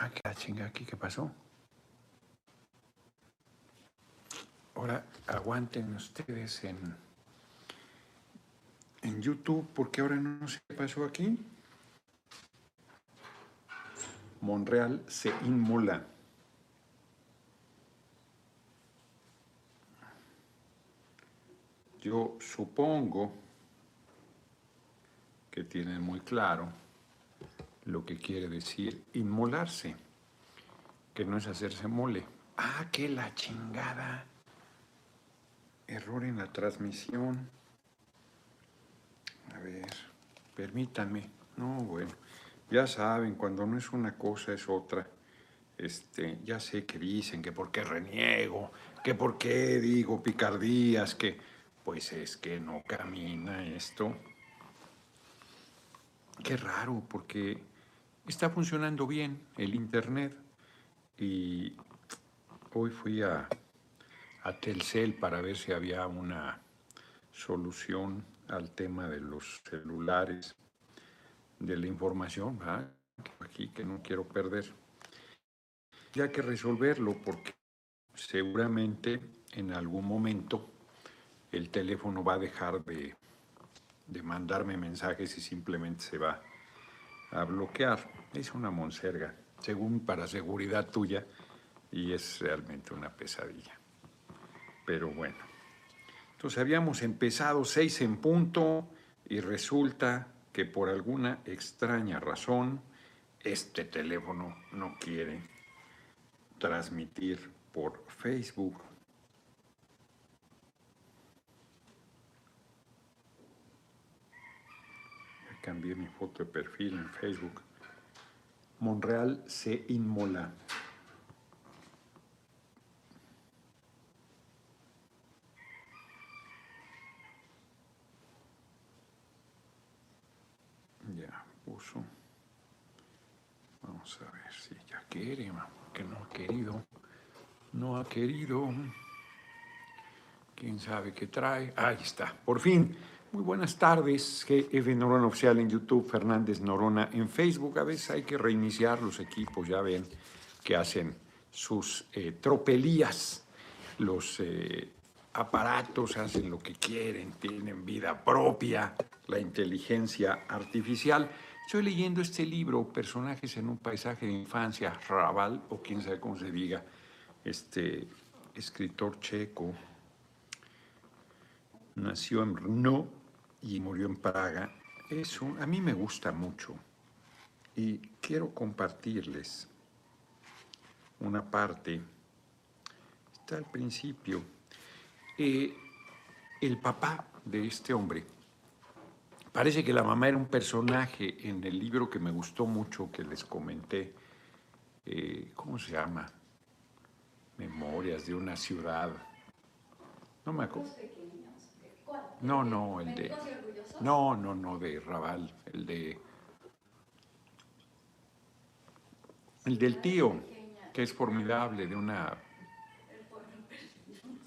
Ah, qué chinga aquí, ¿qué pasó? Ahora aguanten ustedes en, en YouTube, porque ahora no sé qué pasó aquí. Monreal se inmola. Yo supongo que tienen muy claro lo que quiere decir inmolarse, que no es hacerse mole. Ah, que la chingada. Error en la transmisión. A ver, permítanme. No, bueno, ya saben, cuando no es una cosa es otra. Este, ya sé que dicen que por qué reniego, que por qué digo picardías, que pues es que no camina esto. Qué raro, porque está funcionando bien el Internet. Y hoy fui a, Telcel para ver si había una solución al tema de los celulares, de la información, aquí que no quiero perder. Ya que resolverlo porque seguramente en algún momento el teléfono va a dejar de, de mandarme mensajes y simplemente se va bloquear. Es una monserga, según para seguridad tuya, y es realmente una pesadilla. Pero bueno. Entonces habíamos empezado seis en punto y resulta que por alguna extraña razón este teléfono no quiere transmitir por Facebook. Cambié mi foto de perfil en Facebook. Monreal se inmola. Ya puso. Vamos a ver si ya quiere, que no ha querido. No ha querido. ¿Quién sabe qué trae? Ahí está, por fin. Muy buenas tardes, GF Norona Oficial en YouTube, Fernández Norona en Facebook. A veces hay que reiniciar los equipos, ya ven que hacen sus eh, tropelías. Los eh, aparatos hacen lo que quieren, tienen vida propia, la inteligencia artificial. Estoy leyendo este libro, Personajes en un paisaje de infancia, Raval, o quién sabe cómo se diga, este escritor checo, nació en Brno y murió en Praga. Eso a mí me gusta mucho y quiero compartirles una parte. Está al principio. Eh, el papá de este hombre, parece que la mamá era un personaje en el libro que me gustó mucho, que les comenté. Eh, ¿Cómo se llama? Memorias de una ciudad. No me acuerdo. No, no, el de. No, no, no, de Raval, el de. El del tío, que es formidable, de una.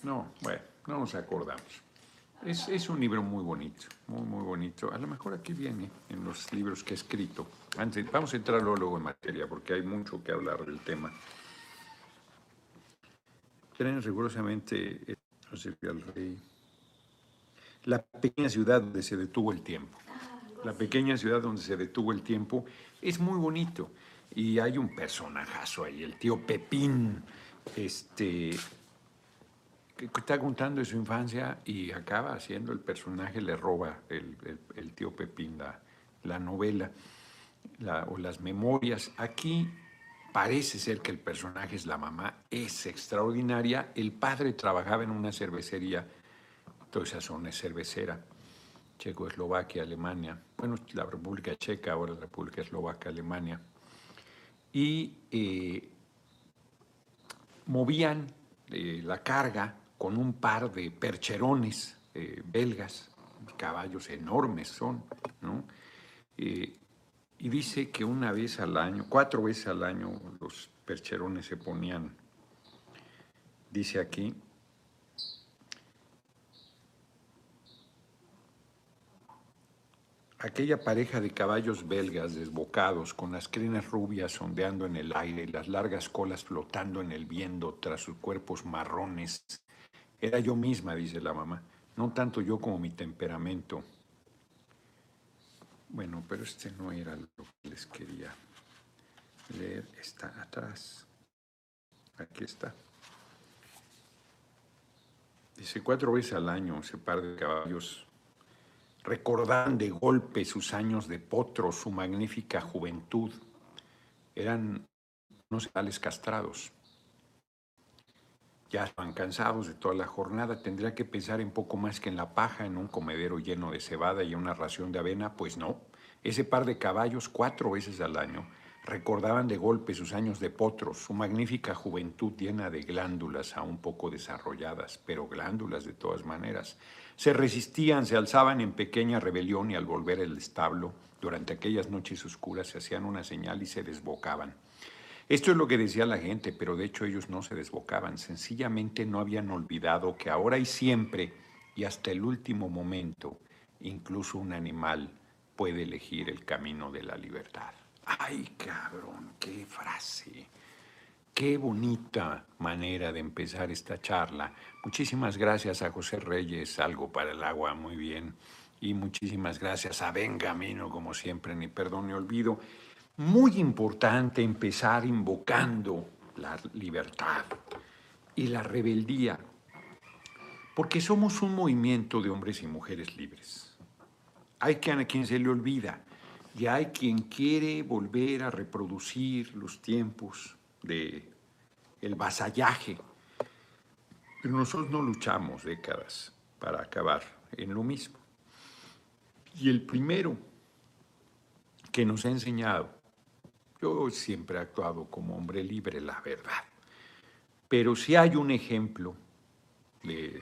No, bueno, no nos acordamos. Es, es, un libro muy bonito, muy, muy bonito. A lo mejor aquí viene en los libros que he escrito. Antes, vamos a entrar luego en materia porque hay mucho que hablar del tema. Tren rigurosamente, no sé, al rey la pequeña ciudad donde se detuvo el tiempo. La pequeña ciudad donde se detuvo el tiempo es muy bonito. Y hay un personajazo ahí, el tío Pepín, este, que está contando de su infancia y acaba haciendo el personaje, le roba el, tío Pepín la, novela o las memorias. Aquí parece ser que el personaje es la mamá, es extraordinaria. El padre trabajaba en una cervecería toda esa zona es cervecera, Checoslovaquia, Alemania, bueno, la República Checa, ahora la República Eslovaca, Alemania, y eh, movían eh, la carga con un par de percherones eh, belgas, caballos enormes son, ¿no? y dice que una vez al año, cuatro veces al año, los percherones se ponían, dice aquí, aquella pareja de caballos belgas desbocados, con las crines rubias ondeando en el aire y las largas colas flotando en el viento tras sus cuerpos marrones. Era yo misma, dice la mamá, no tanto yo como mi temperamento. Bueno, pero este no era lo que les quería leer. Está atrás. Aquí está. Dice, cuatro veces al año ese par de caballos recordaban de golpe sus años de potro, su magnífica juventud. Eran unos animales castrados. Ya estaban cansados de toda la jornada, tendría que pensar en poco más que en la paja, en un comedero lleno de cebada y una ración de avena. Pues no, ese par de caballos cuatro veces al año recordaban de golpe sus años de potros, su magnífica juventud llena de glándulas aún poco desarrolladas, pero glándulas de todas maneras. Se resistían, se alzaban en pequeña rebelión y al volver al establo, durante aquellas noches oscuras, se hacían una señal y se desbocaban. Esto es lo que decía la gente, pero de hecho ellos no se desbocaban, sencillamente no habían olvidado que ahora y siempre, y hasta el último momento, incluso un animal puede elegir el camino de la libertad. Ay, cabrón, qué frase. Qué bonita manera de empezar esta charla. Muchísimas gracias a José Reyes, algo para el agua, muy bien. Y muchísimas gracias a Benjamino, como siempre, ni perdón ni olvido. Muy importante empezar invocando la libertad y la rebeldía, porque somos un movimiento de hombres y mujeres libres. Hay quien a quien se le olvida y hay quien quiere volver a reproducir los tiempos de el vasallaje. Pero nosotros no luchamos décadas para acabar en lo mismo. Y el primero que nos ha enseñado, yo siempre he actuado como hombre libre, la verdad, pero si hay un ejemplo de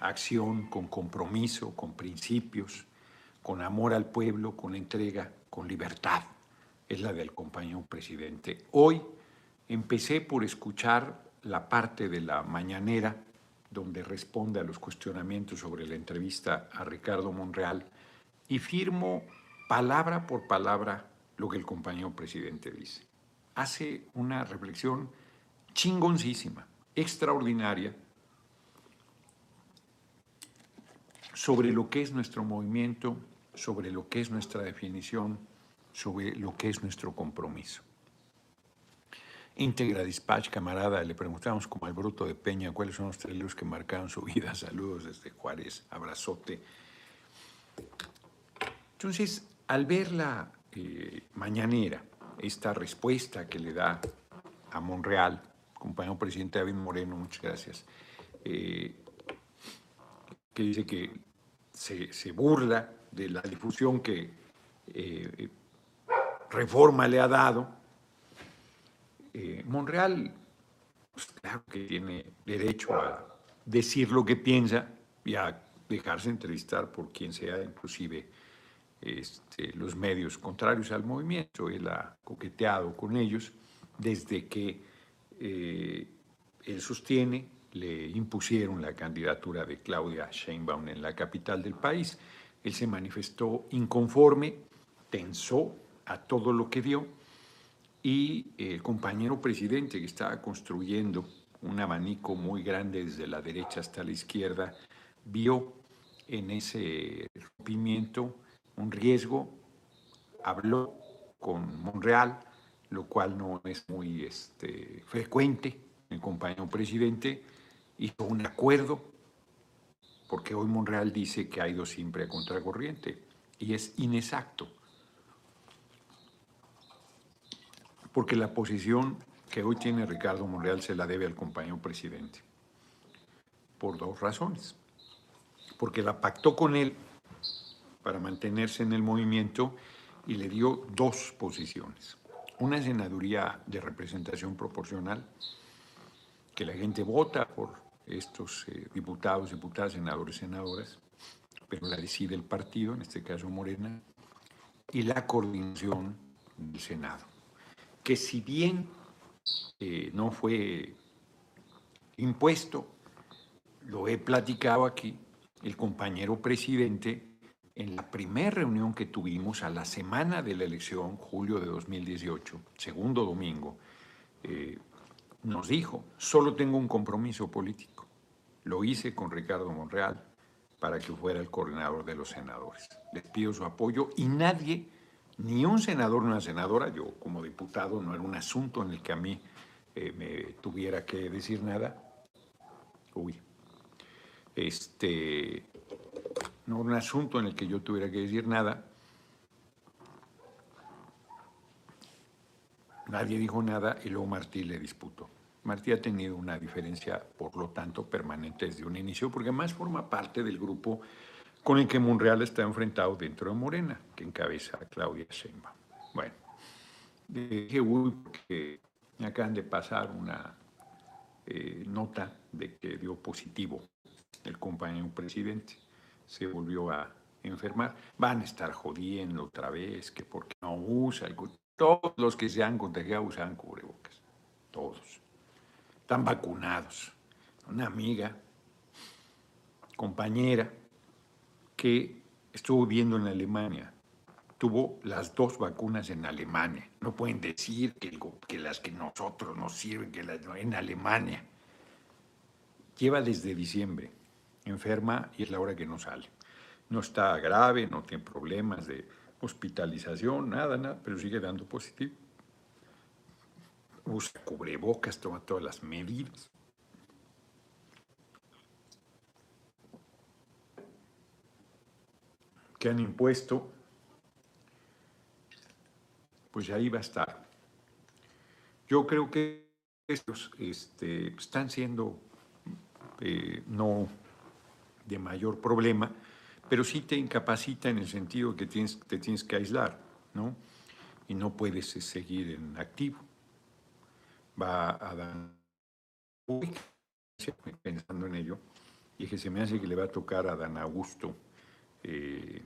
acción con compromiso, con principios, con amor al pueblo, con entrega, con libertad, es la del compañero presidente. Hoy empecé por escuchar la parte de la mañanera donde responde a los cuestionamientos sobre la entrevista a Ricardo Monreal y firmo palabra por palabra lo que el compañero presidente dice. Hace una reflexión chingoncísima, extraordinaria, sobre lo que es nuestro movimiento, sobre lo que es nuestra definición, sobre lo que es nuestro compromiso. Integra Dispatch, camarada, le preguntamos como al Bruto de Peña cuáles son los tres libros que marcaron su vida. Saludos desde Juárez, abrazote. Entonces, al ver la eh, mañanera, esta respuesta que le da a Monreal, compañero presidente David Moreno, muchas gracias, eh, que dice que se, burla de la difusión que eh, Reforma le ha dado, eh, Monreal, pues, claro que tiene derecho a decir lo que piensa y a dejarse entrevistar por quien sea, inclusive este, los medios contrarios al movimiento. Él ha coqueteado con ellos desde que eh, él sostiene le impusieron la candidatura de Claudia Sheinbaum en la capital del país. Él se manifestó inconforme, tensó a todo lo que vio y el compañero presidente que estaba construyendo un abanico muy grande desde la derecha hasta la izquierda, vio en ese rompimiento un riesgo, habló con Monreal, lo cual no es muy este, frecuente, el compañero presidente hizo un acuerdo, porque hoy Monreal dice que ha ido siempre a contracorriente, y es inexacto. Porque la posición que hoy tiene Ricardo Monreal se la debe al compañero presidente, por dos razones. Porque la pactó con él para mantenerse en el movimiento y le dio dos posiciones. Una senaduría de representación proporcional, que la gente vota por estos eh, diputados, diputadas, senadores, senadoras, pero la decide el partido, en este caso Morena, y la coordinación del Senado que si bien eh, no fue impuesto, lo he platicado aquí, el compañero presidente en la primera reunión que tuvimos a la semana de la elección, julio de 2018, segundo domingo, eh, nos dijo, solo tengo un compromiso político. Lo hice con Ricardo Monreal para que fuera el coordinador de los senadores. Les pido su apoyo y nadie, ni un senador ni una senadora, yo como diputado no era un asunto en el que a mí eh, me tuviera que decir nada. Uy. Este, no un asunto en el que yo tuviera que decir nada. Nadie dijo nada y luego Martí le disputó. Martí ha tenido una diferencia, por lo tanto, permanente desde un inicio, porque más forma parte del grupo con el que Monreal está enfrentado dentro de Morena, que encabeza a Claudia Sheinbaum. Bueno, dije uy porque me acaban de pasar una eh, nota de que dio positivo el compañero presidente se volvió a enfermar. Van a estar jodiendo otra vez que porque no usa el... Todos los que se han contagiado usan cubrebocas. Todos. Están vacunados. Una amiga, compañera, que estuvo viviendo en Alemania, tuvo las dos vacunas en Alemania. No pueden decir que, las que nosotros nos sirven, que en Alemania. Lleva desde diciembre enferma y es la hora que no sale. No está grave, no tiene problemas de hospitalización, nada, nada, pero sigue dando positivo. Usa cubrebocas, toma todas las medidas. Que han impuesto, pues ahí va a estar. Yo creo que estos este, están siendo eh, no de mayor problema, pero sí te incapacita en el sentido que tienes, te tienes que aislar, ¿no? Y no puedes seguir en activo. Va a dar, pensando en ello, y que se me hace que le va a tocar a Dan Augusto eh,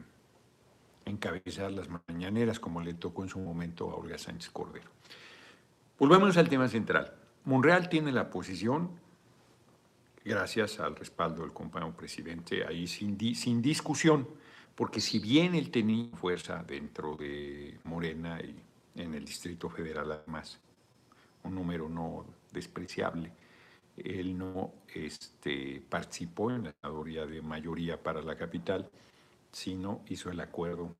encabezar las mañaneras, como le tocó en su momento a Olga Sánchez Cordero. Volvamos al tema central. Monreal tiene la posición gracias al respaldo del compañero presidente, ahí sin, sin discusión, porque si bien él tenía fuerza dentro de Morena y en el Distrito Federal además, un número no despreciable, él no este, participó en la mayoría de mayoría para la capital, sino hizo el acuerdo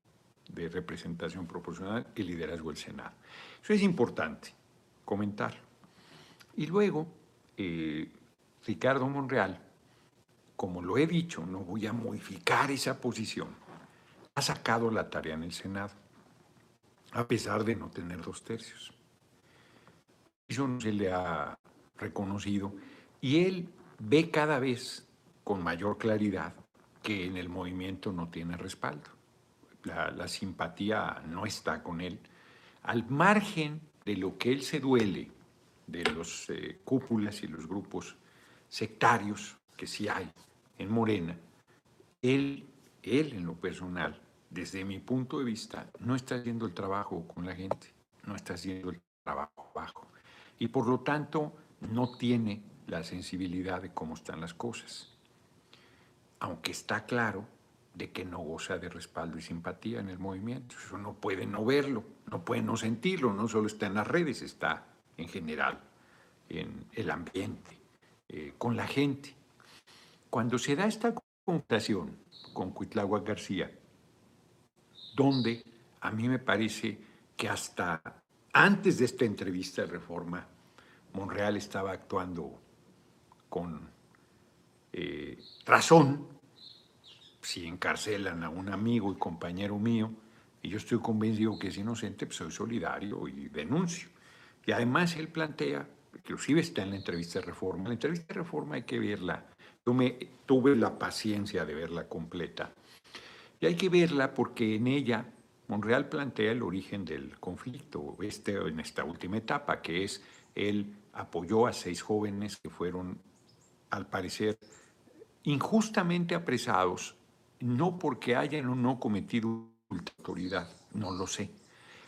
de representación proporcional y liderazgo del Senado. Eso es importante comentar. Y luego, eh, Ricardo Monreal, como lo he dicho, no voy a modificar esa posición, ha sacado la tarea en el Senado, a pesar de no tener dos tercios. Eso no se le ha reconocido y él ve cada vez con mayor claridad que en el movimiento no tiene respaldo. La, simpatía no está con él. Al margen de lo que él se duele de los eh, cúpulas y los grupos sectarios que sí hay en Morena, él, él en lo personal, desde mi punto de vista, no está haciendo el trabajo con la gente, no está haciendo el trabajo bajo. Y por lo tanto, no tiene la sensibilidad de cómo están las cosas. Aunque está claro de que no goza de respaldo y simpatía en el movimiento. Eso no puede no verlo, no puede no sentirlo, no solo está en las redes, está en general en el ambiente. Eh, con la gente. Cuando se da esta confrontación con Cuitlagua García, donde a mí me parece que hasta antes de esta entrevista de reforma, Monreal estaba actuando con eh, razón, si encarcelan a un amigo y compañero mío, y yo estoy convencido que es inocente, pues soy solidario y denuncio. Y además él plantea inclusive está en la entrevista de reforma. La entrevista de reforma hay que verla. Yo me tuve la paciencia de verla completa. Y hay que verla porque en ella Monreal plantea el origen del conflicto este, en esta última etapa, que es él apoyó a seis jóvenes que fueron, al parecer, injustamente apresados, no porque hayan o no cometido autoridad, no lo sé,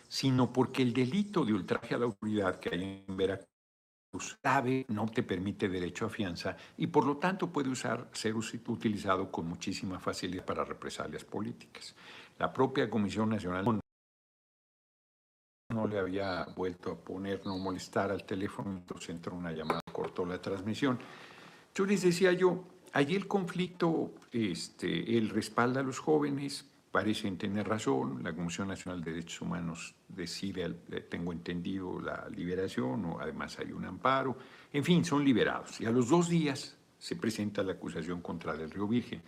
sino porque el delito de ultraje a la autoridad que hay en Veracruz sabe no te permite derecho a fianza y por lo tanto puede usar, ser utilizado con muchísima facilidad para represalias políticas. La propia Comisión Nacional no le había vuelto a poner no molestar al teléfono, entonces entró una llamada, cortó la transmisión. Yo les decía yo, allí el conflicto, este, él respalda a los jóvenes, parecen tener razón, la Comisión Nacional de Derechos Humanos decide, eh, tengo entendido, la liberación, o además hay un amparo, en fin, son liberados. Y a los dos días se presenta la acusación contra Del Río Virgen.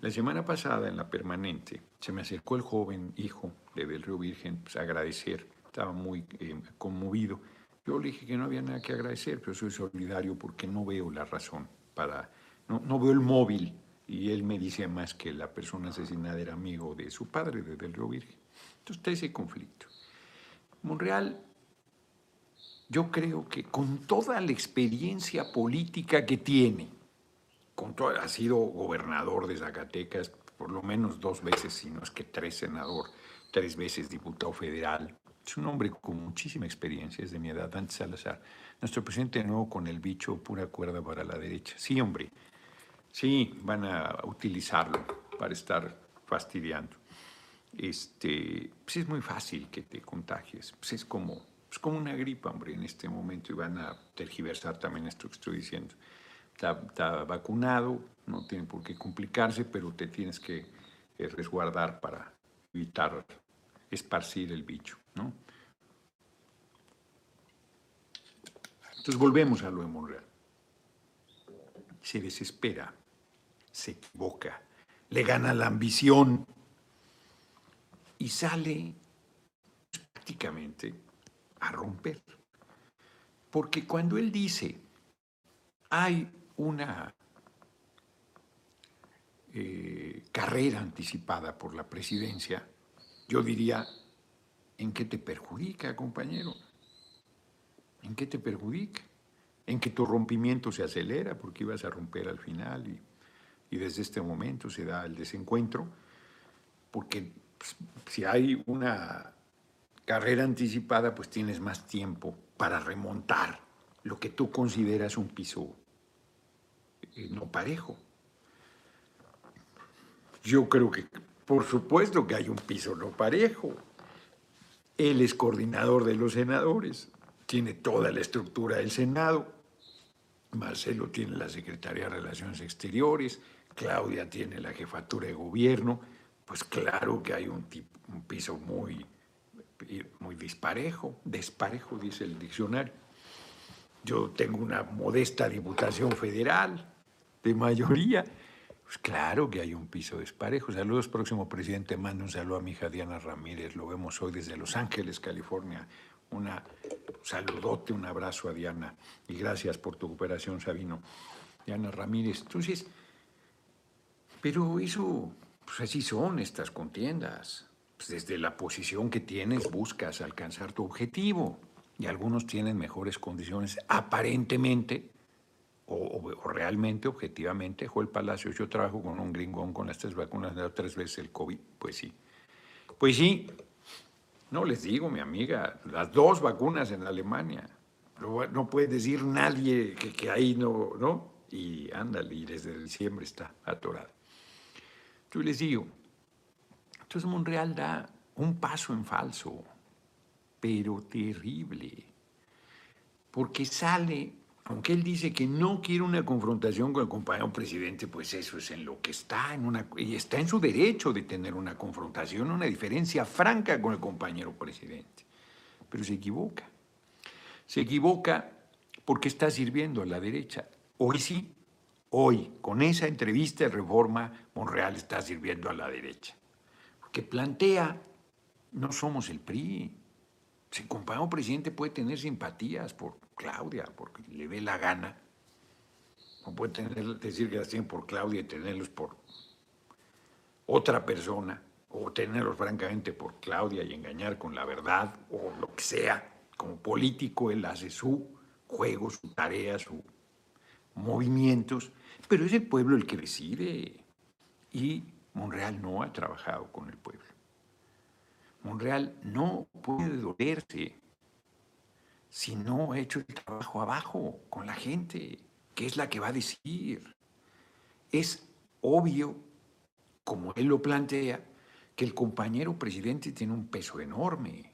La semana pasada, en la permanente, se me acercó el joven hijo de Del Río Virgen pues, agradecer, estaba muy eh, conmovido. Yo le dije que no había nada que agradecer, pero soy solidario porque no veo la razón para, no, no veo el móvil y él me dice más que la persona asesinada era amigo de su padre, de Del Río Virgen. Entonces está ese conflicto. Monreal, yo creo que con toda la experiencia política que tiene, con ha sido gobernador de Zacatecas por lo menos dos veces, si no es que tres senador, tres veces diputado federal. Es un hombre con muchísima experiencia, es de mi edad, antes Salazar. Nuestro presidente de nuevo con el bicho, pura cuerda para la derecha. Sí, hombre, Sí, van a utilizarlo para estar fastidiando. Este, pues es muy fácil que te contagies. Pues es como, es como una gripa, hombre, en este momento y van a tergiversar también esto que estoy diciendo. Está, vacunado, no tiene por qué complicarse, pero te tienes que eh, resguardar para evitar esparcir el bicho, ¿no? Entonces volvemos a lo de Monreal se desespera, se equivoca, le gana la ambición y sale prácticamente a romper. Porque cuando él dice, hay una eh, carrera anticipada por la presidencia, yo diría, ¿en qué te perjudica, compañero? ¿En qué te perjudica? en que tu rompimiento se acelera porque ibas a romper al final y, desde este momento se da el desencuentro, porque pues, si hay una carrera anticipada, pues tienes más tiempo para remontar lo que tú consideras un piso eh, no parejo. Yo creo que, por supuesto que hay un piso no parejo. Él es coordinador de los senadores, tiene toda la estructura del Senado, Marcelo tiene la Secretaría de Relaciones Exteriores, Claudia tiene la jefatura de gobierno, pues claro que hay un, un piso muy, muy disparejo, desparejo, dice el diccionario. Yo tengo una modesta diputación federal de mayoría, pues claro que hay un piso desparejo. Saludos, próximo presidente. Mando un saludo a mi hija Diana Ramírez. Lo vemos hoy desde Los Ángeles, California. Una saludote, un abrazo a Diana y gracias por tu cooperación, Sabino. Diana Ramírez. Entonces, pero eso, pues así son estas contiendas. Pues desde la posición que tienes buscas alcanzar tu objetivo y algunos tienen mejores condiciones aparentemente o, realmente, objetivamente. Joel Palacio, yo trabajo con un gringón con estas vacunas, de tres veces el COVID. Pues sí. Pues sí, no les digo, mi amiga, las dos vacunas en Alemania. No puede decir nadie que, ahí no, ¿no? Y ándale, y desde diciembre está atorada. Yo les digo, entonces Monreal da un paso en falso, pero terrible, porque sale aunque él dice que no quiere una confrontación con el compañero presidente, pues eso es en lo que está, en y está en su derecho de tener una confrontación, una diferencia franca con el compañero presidente. Pero se equivoca. Se equivoca porque está sirviendo a la derecha. Hoy sí, hoy, con esa entrevista de reforma, Monreal está sirviendo a la derecha. Porque plantea, no somos el PRI. Si compañero presidente puede tener simpatías por Claudia, porque le ve la gana. No puede tener, decir que las por Claudia y tenerlos por otra persona, o tenerlos francamente por Claudia y engañar con la verdad, o lo que sea. Como político, él hace su juego, su tarea, sus movimientos, pero es el pueblo el que decide. Y Monreal no ha trabajado con el pueblo. Monreal no puede dolerse si no ha hecho el trabajo abajo con la gente, que es la que va a decir? Es obvio, como él lo plantea, que el compañero presidente tiene un peso enorme,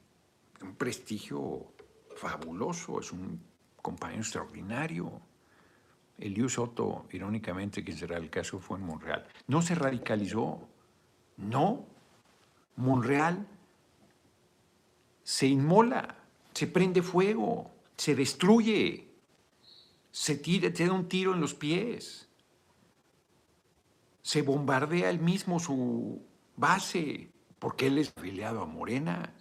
un prestigio fabuloso, es un compañero extraordinario. Eliu Soto, irónicamente, quien será el caso, fue en Monreal. No se radicalizó, no. Monreal se inmola, se prende fuego, se destruye, se tira, te da un tiro en los pies, se bombardea él mismo su base, porque él es afiliado a Morena.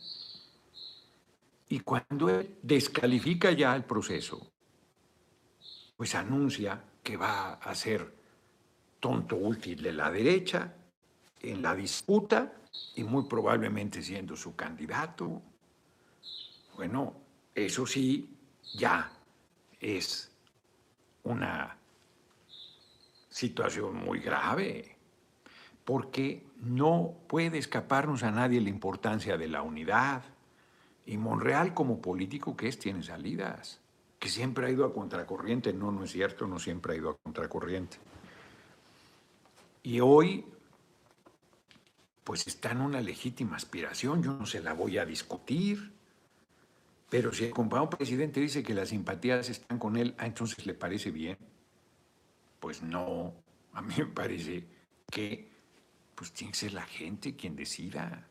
Y cuando él descalifica ya el proceso, pues anuncia que va a ser tonto útil de la derecha en la disputa y muy probablemente siendo su candidato. Bueno, eso sí, ya es una situación muy grave, porque no puede escaparnos a nadie la importancia de la unidad. Y Monreal como político que es tiene salidas que siempre ha ido a contracorriente. No, no es cierto, no siempre ha ido a contracorriente. Y hoy, pues está en una legítima aspiración, yo no se la voy a discutir. Pero si el compañero presidente dice que las simpatías están con él, ah, entonces le parece bien. Pues no, a mí me parece que pues tiene que ser la gente quien decida.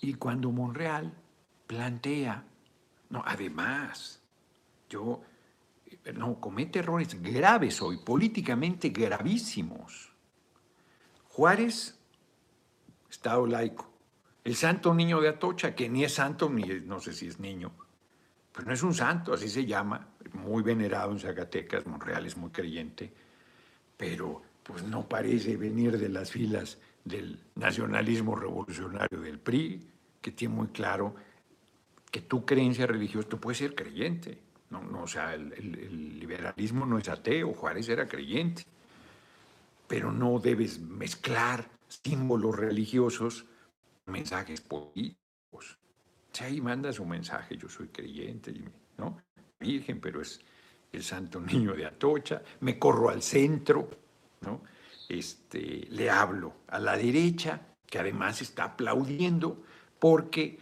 Y cuando Monreal plantea, no, además, yo, no, comete errores graves hoy, políticamente gravísimos. Juárez, Estado laico. El santo niño de Atocha, que ni es santo ni no sé si es niño, pero no es un santo, así se llama, muy venerado en Zacatecas, Monreal es muy creyente, pero pues no parece venir de las filas del nacionalismo revolucionario del PRI, que tiene muy claro tu creencia religiosa, tú puedes ser creyente. No, no, o sea, el, liberalismo no es ateo, Juárez era creyente. Pero no debes mezclar símbolos religiosos con mensajes políticos. O ahí manda su mensaje, yo soy creyente, ¿no? Virgen, pero es el santo niño de Atocha, me corro al centro, ¿no? Este, le hablo a la derecha, que además está aplaudiendo porque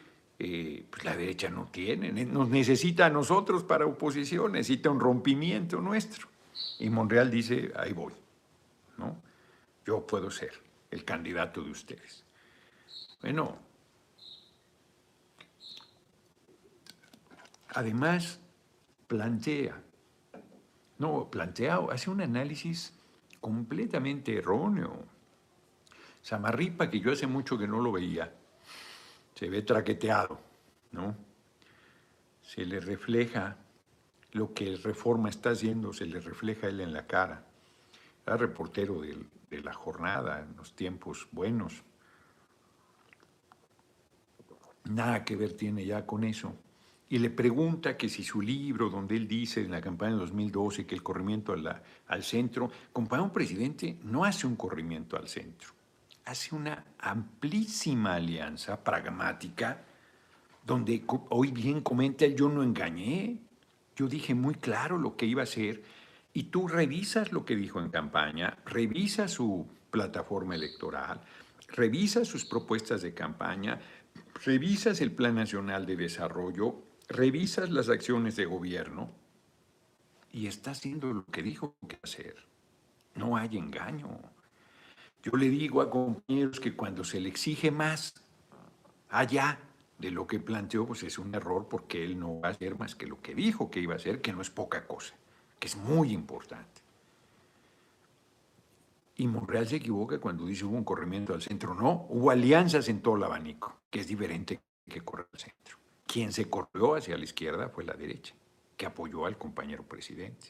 eh, pues la derecha no tiene, nos necesita a nosotros para oposición, necesita un rompimiento nuestro. Y Monreal dice, ahí voy, ¿no? Yo puedo ser el candidato de ustedes. Bueno, además plantea, no, plantea, hace un análisis completamente erróneo. Samarripa, que yo hace mucho que no lo veía, se ve traqueteado, ¿no? Se le refleja lo que el Reforma está haciendo, se le refleja a él en la cara. Era reportero de, la jornada en los tiempos buenos. Nada que ver tiene ya con eso. Y le pregunta que si su libro, donde él dice en la campaña de 2012 que el corrimiento al centro, compañero presidente no hace un corrimiento al centro hace una amplísima alianza pragmática donde hoy bien comenta yo no engañé, yo dije muy claro lo que iba a hacer y tú revisas lo que dijo en campaña, revisas su plataforma electoral, revisas sus propuestas de campaña, revisas el Plan Nacional de Desarrollo, revisas las acciones de gobierno y está haciendo lo que dijo que hacer. No hay engaño. Yo le digo a compañeros que cuando se le exige más allá de lo que planteó, pues es un error porque él no va a hacer más que lo que dijo que iba a hacer, que no es poca cosa, que es muy importante. Y Monreal se equivoca cuando dice hubo un corrimiento al centro. No, hubo alianzas en todo el abanico, que es diferente que correr al centro. Quien se corrió hacia la izquierda fue la derecha, que apoyó al compañero presidente.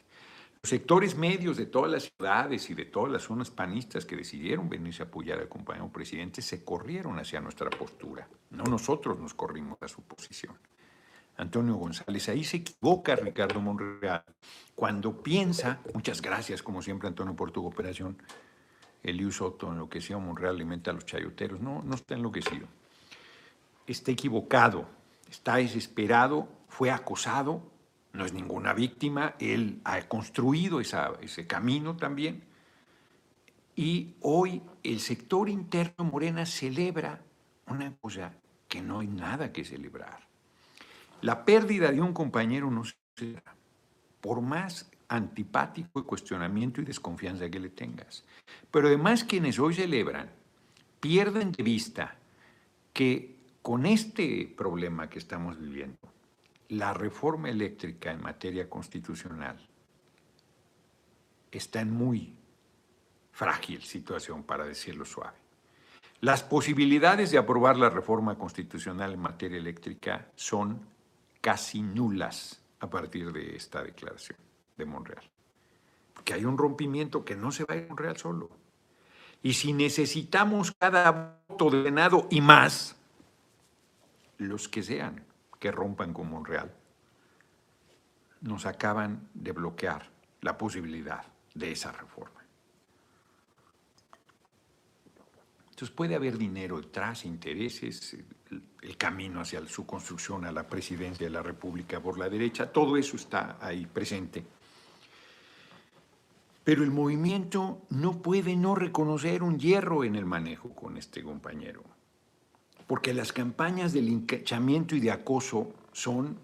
Sectores medios de todas las ciudades y de todas las zonas panistas que decidieron venirse a apoyar al compañero presidente se corrieron hacia nuestra postura. No nosotros nos corrimos a su posición. Antonio González, ahí se equivoca Ricardo Monreal cuando piensa, muchas gracias como siempre Antonio por tu cooperación, Eliu Soto enloqueció, Monreal alimenta a los chayoteros, no, no está enloquecido. está equivocado, está desesperado, fue acosado, no es ninguna víctima, él ha construido ese camino también. Y hoy el sector interno Morena celebra una cosa que no hay nada que celebrar. La pérdida de un compañero no se celebra, por más antipático y cuestionamiento y desconfianza que le tengas. Pero además quienes hoy celebran pierden de vista que con este problema que estamos viviendo, la reforma eléctrica en materia constitucional está en muy frágil situación, para decirlo suave. Las posibilidades de aprobar la reforma constitucional en materia eléctrica son casi nulas a partir de esta declaración de Monreal. Porque hay un rompimiento que no se va a ir a Monreal solo. Y si necesitamos cada voto de Senado y más, los que sean que rompan con Monreal, nos acaban de bloquear la posibilidad de esa reforma. Entonces puede haber dinero detrás, intereses, el, camino hacia su construcción a la presidencia de la República por la derecha, todo eso está ahí presente. Pero el movimiento no puede no reconocer un hierro en el manejo con este compañero, porque las campañas de linchamiento y de acoso son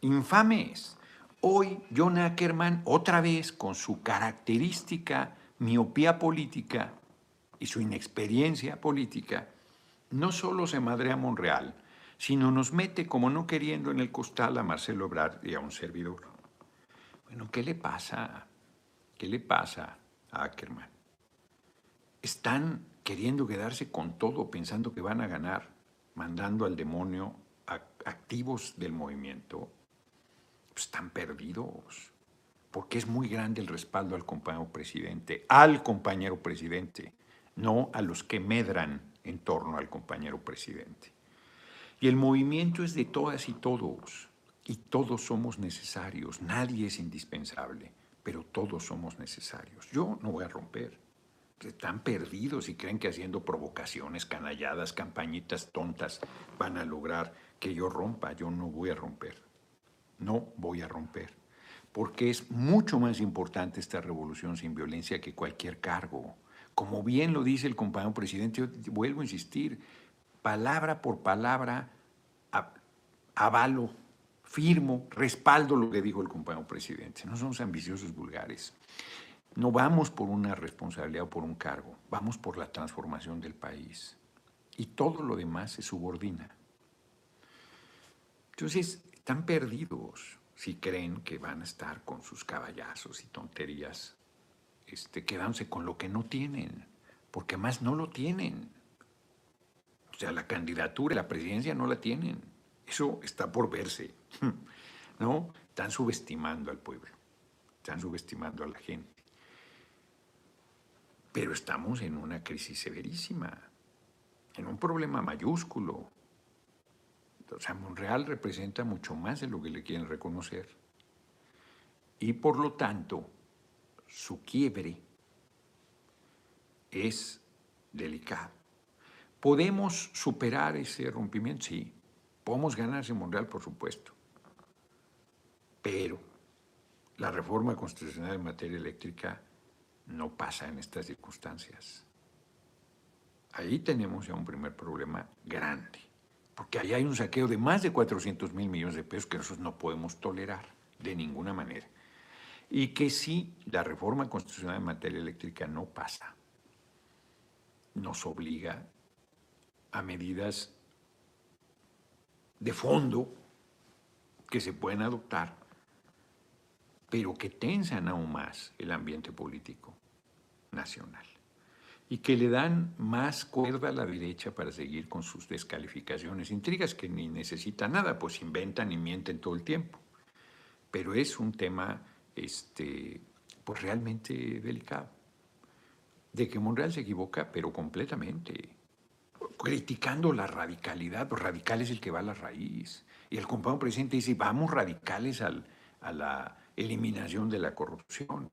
infames. Hoy John Ackerman, otra vez con su característica miopía política, y su inexperiencia política, no solo se madrea a Monreal, sino nos mete como no queriendo en el costal a Marcelo Ebrard y a un servidor. Bueno, ¿qué le pasa? ¿Qué le pasa a Ackerman? Están queriendo quedarse con todo, pensando que van a ganar, mandando al demonio activos del movimiento. Pues están perdidos, porque es muy grande el respaldo al compañero presidente, al compañero presidente no a los que medran en torno al compañero presidente. Y el movimiento es de todas y todos, y todos somos necesarios, nadie es indispensable, pero todos somos necesarios. Yo no voy a romper. Están perdidos y creen que haciendo provocaciones, canalladas, campañitas tontas van a lograr que yo rompa. Yo no voy a romper. No voy a romper. Porque es mucho más importante esta revolución sin violencia que cualquier cargo como bien lo dice el compañero presidente, yo vuelvo a insistir, palabra por palabra, avalo, firmo, respaldo lo que dijo el compañero presidente. No somos ambiciosos vulgares. No vamos por una responsabilidad o por un cargo, vamos por la transformación del país. Y todo lo demás se subordina. Entonces, están perdidos si creen que van a estar con sus caballazos y tonterías este, quedándose con lo que no tienen, porque más no lo tienen. O sea, la candidatura, la presidencia no la tienen. Eso está por verse. ¿No? Están subestimando al pueblo, están subestimando a la gente. Pero estamos en una crisis severísima, en un problema mayúsculo. O sea, Monreal representa mucho más de lo que le quieren reconocer. Y por lo tanto, su quiebre es delicado. ¿Podemos superar ese rompimiento? Sí. ¿Podemos ganar ese mundial? Por supuesto. Pero la reforma constitucional en materia eléctrica no pasa en estas circunstancias. Ahí tenemos ya un primer problema grande, porque ahí hay un saqueo de más de 400 mil millones de pesos que nosotros no podemos tolerar de ninguna manera y que si la reforma constitucional en materia eléctrica no pasa, nos obliga a medidas de fondo que se pueden adoptar, pero que tensan aún más el ambiente político nacional y que le dan más cuerda a la derecha para seguir con sus descalificaciones, intrigas que ni necesitan nada, pues inventan y mienten todo el tiempo. Pero es un tema este, pues realmente delicado. De que Monreal se equivoca, pero completamente, criticando la radicalidad, los radical es el que va a la raíz. Y el compañero presidente dice, vamos radicales al, a la eliminación de la corrupción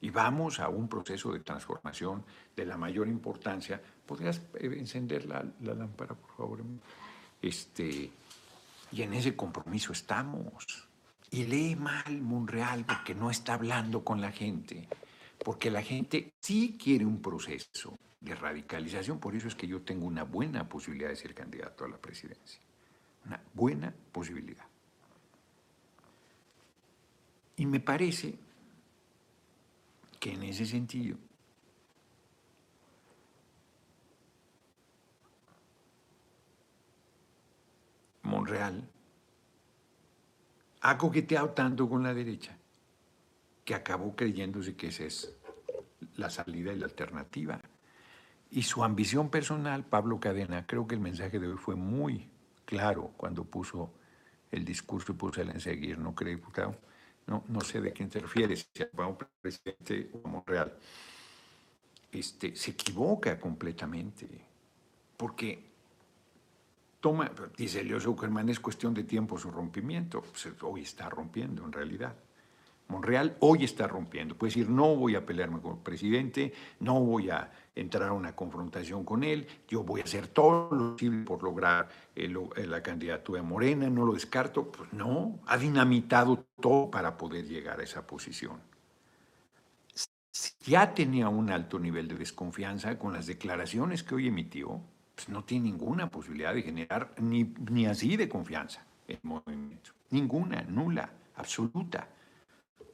y vamos a un proceso de transformación de la mayor importancia. ¿Podrías eh, encender la, lámpara, por favor? Este, y en ese compromiso estamos. Y lee mal Monreal porque no está hablando con la gente, porque la gente sí quiere un proceso de radicalización, por eso es que yo tengo una buena posibilidad de ser candidato a la presidencia, una buena posibilidad. Y me parece que en ese sentido Monreal ha coqueteado tanto con la derecha que acabó creyéndose que esa es la salida y la alternativa. Y su ambición personal, Pablo Cadena, creo que el mensaje de hoy fue muy claro cuando puso el discurso y puso el enseguir, ¿no cree, diputado? No, no sé de quién te refieres, si a un presidente o a Monreal. Este, se equivoca completamente, porque toma, dice Leo Zuckerman, es cuestión de tiempo su rompimiento. Pues, hoy está rompiendo en realidad. Monreal hoy está rompiendo. Puede decir, no voy a pelearme con el presidente, no voy a entrar a una confrontación con él, yo voy a hacer todo lo posible por lograr la candidatura de Morena, no lo descarto. Pues no, ha dinamitado todo para poder llegar a esa posición. Ya tenía un alto nivel de desconfianza con las declaraciones que hoy emitió, pues no tiene ninguna posibilidad de generar ni, ni así de confianza en movimiento. Ninguna, nula, absoluta.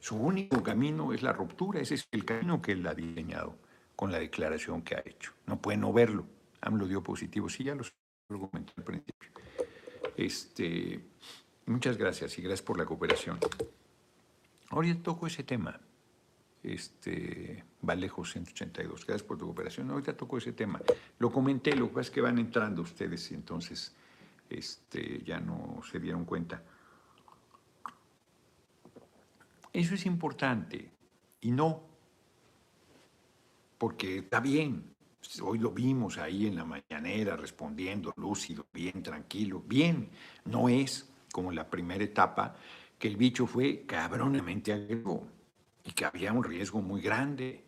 Su único camino es la ruptura, ese es el camino que él ha diseñado con la declaración que ha hecho. No puede no verlo. AMLO dio positivo, sí, ya lo comenté al principio. Este, muchas gracias y gracias por la cooperación. Ahora toco ese tema este, Vallejo 182. Gracias por tu cooperación. Ahorita tocó ese tema. Lo comenté, lo que pasa es que van entrando ustedes y entonces este, ya no se dieron cuenta. Eso es importante y no, porque está bien. Hoy lo vimos ahí en la mañanera respondiendo lúcido, bien, tranquilo, bien. No es como la primera etapa que el bicho fue cabronamente agresivo y que había un riesgo muy grande.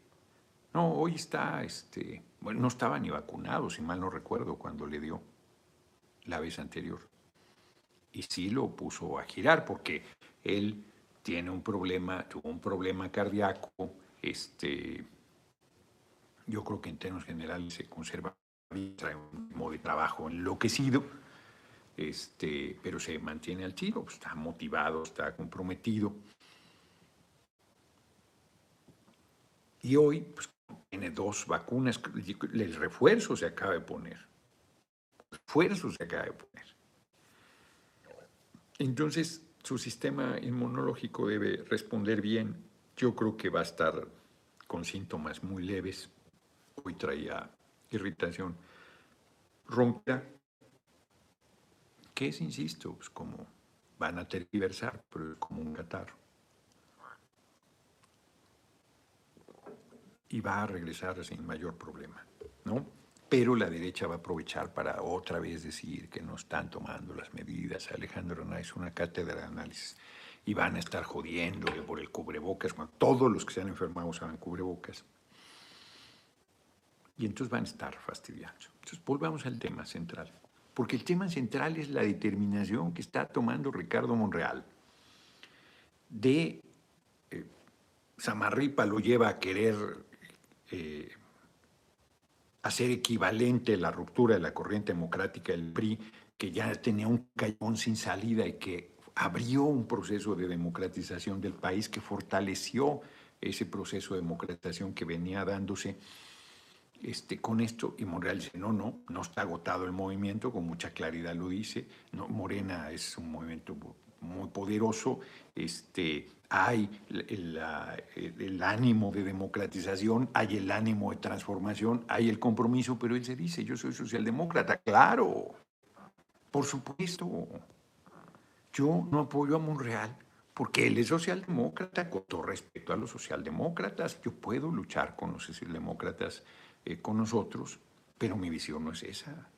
No, hoy está, este, bueno, no estaba ni vacunado, si mal no recuerdo, cuando le dio la vez anterior. Y sí lo puso a girar porque él tiene un problema, tuvo un problema cardíaco, este, yo creo que en términos generales se conserva, trae un modo de trabajo enloquecido, este, pero se mantiene al tiro, está motivado, está comprometido. Y hoy pues, tiene dos vacunas, el refuerzo se acaba de poner. El refuerzo se acaba de poner. Entonces, su sistema inmunológico debe responder bien. Yo creo que va a estar con síntomas muy leves. Hoy traía irritación ronca, que es, insisto, pues como van a tergiversar, pero es como un catarro. y va a regresar sin mayor problema, ¿no? Pero la derecha va a aprovechar para otra vez decir que no están tomando las medidas. Alejandro es una cátedra de análisis. Y van a estar jodiéndole por el cubrebocas, cuando todos los que se han enfermado usaban cubrebocas. Y entonces van a estar fastidiando. Entonces volvamos al tema central. Porque el tema central es la determinación que está tomando Ricardo Monreal de eh, Samarripa lo lleva a querer eh, hacer equivalente la ruptura de la corriente democrática del PRI, que ya tenía un callón sin salida y que abrió un proceso de democratización del país que fortaleció ese proceso de democratización que venía dándose este, con esto. Y Monreal dice, no, no, no está agotado el movimiento, con mucha claridad lo dice. No, Morena es un movimiento muy poderoso, este, hay el, ánimo de democratización, hay el ánimo de transformación, hay el compromiso, pero él se dice, yo soy socialdemócrata, claro, por supuesto. Yo no apoyo a Monreal porque él es socialdemócrata, con todo respeto a los socialdemócratas, yo puedo luchar con los socialdemócratas, eh, con nosotros, pero mi visión no es esa.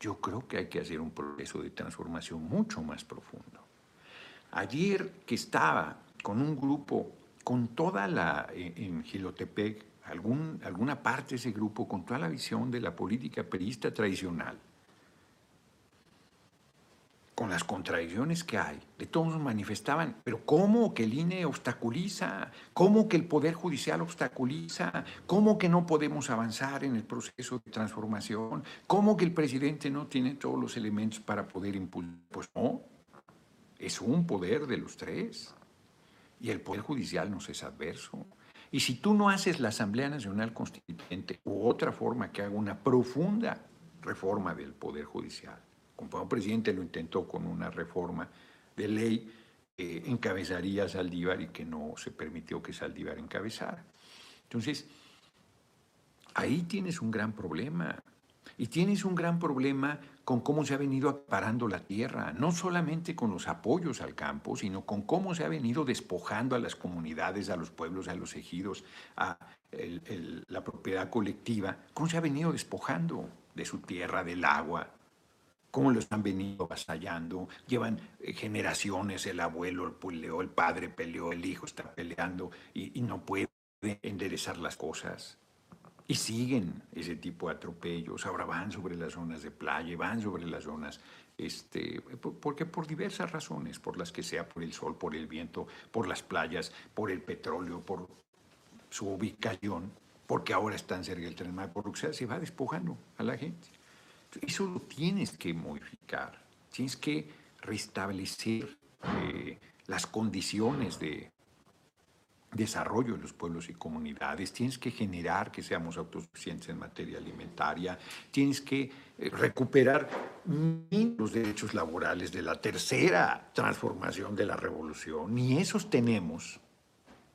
Yo creo que hay que hacer un proceso de transformación mucho más profundo. Ayer que estaba con un grupo, con toda la, eh, en Gilotepec, algún, alguna parte de ese grupo, con toda la visión de la política perista tradicional, con las contradicciones que hay, de todos manifestaban, pero ¿cómo que el INE obstaculiza? ¿Cómo que el Poder Judicial obstaculiza? ¿Cómo que no podemos avanzar en el proceso de transformación? ¿Cómo que el presidente no tiene todos los elementos para poder impulsar? Pues no, es un poder de los tres. Y el Poder Judicial nos es adverso. Y si tú no haces la Asamblea Nacional Constituyente u otra forma que haga una profunda reforma del Poder Judicial, como el presidente lo intentó con una reforma de ley que encabezaría a Saldívar y que no se permitió que Saldívar encabezara. Entonces, ahí tienes un gran problema. Y tienes un gran problema con cómo se ha venido acaparando la tierra, no solamente con los apoyos al campo, sino con cómo se ha venido despojando a las comunidades, a los pueblos, a los ejidos, a la propiedad colectiva, cómo se ha venido despojando de su tierra, del agua, cómo los han venido avasallando, llevan eh, generaciones, el abuelo peleó, el padre peleó, el hijo está peleando y, no puede enderezar las cosas. Y siguen ese tipo de atropellos, ahora van sobre las zonas de playa, van sobre las zonas, este, porque por diversas razones, por las que sea, por el sol, por el viento, por las playas, por el petróleo, por su ubicación, porque ahora están cerca del tren por se va despojando a la gente. Eso lo tienes que modificar, tienes que restablecer eh, las condiciones de desarrollo de los pueblos y comunidades, tienes que generar que seamos autosuficientes en materia alimentaria, tienes que eh, recuperar los derechos laborales de la tercera transformación de la revolución, ni esos tenemos.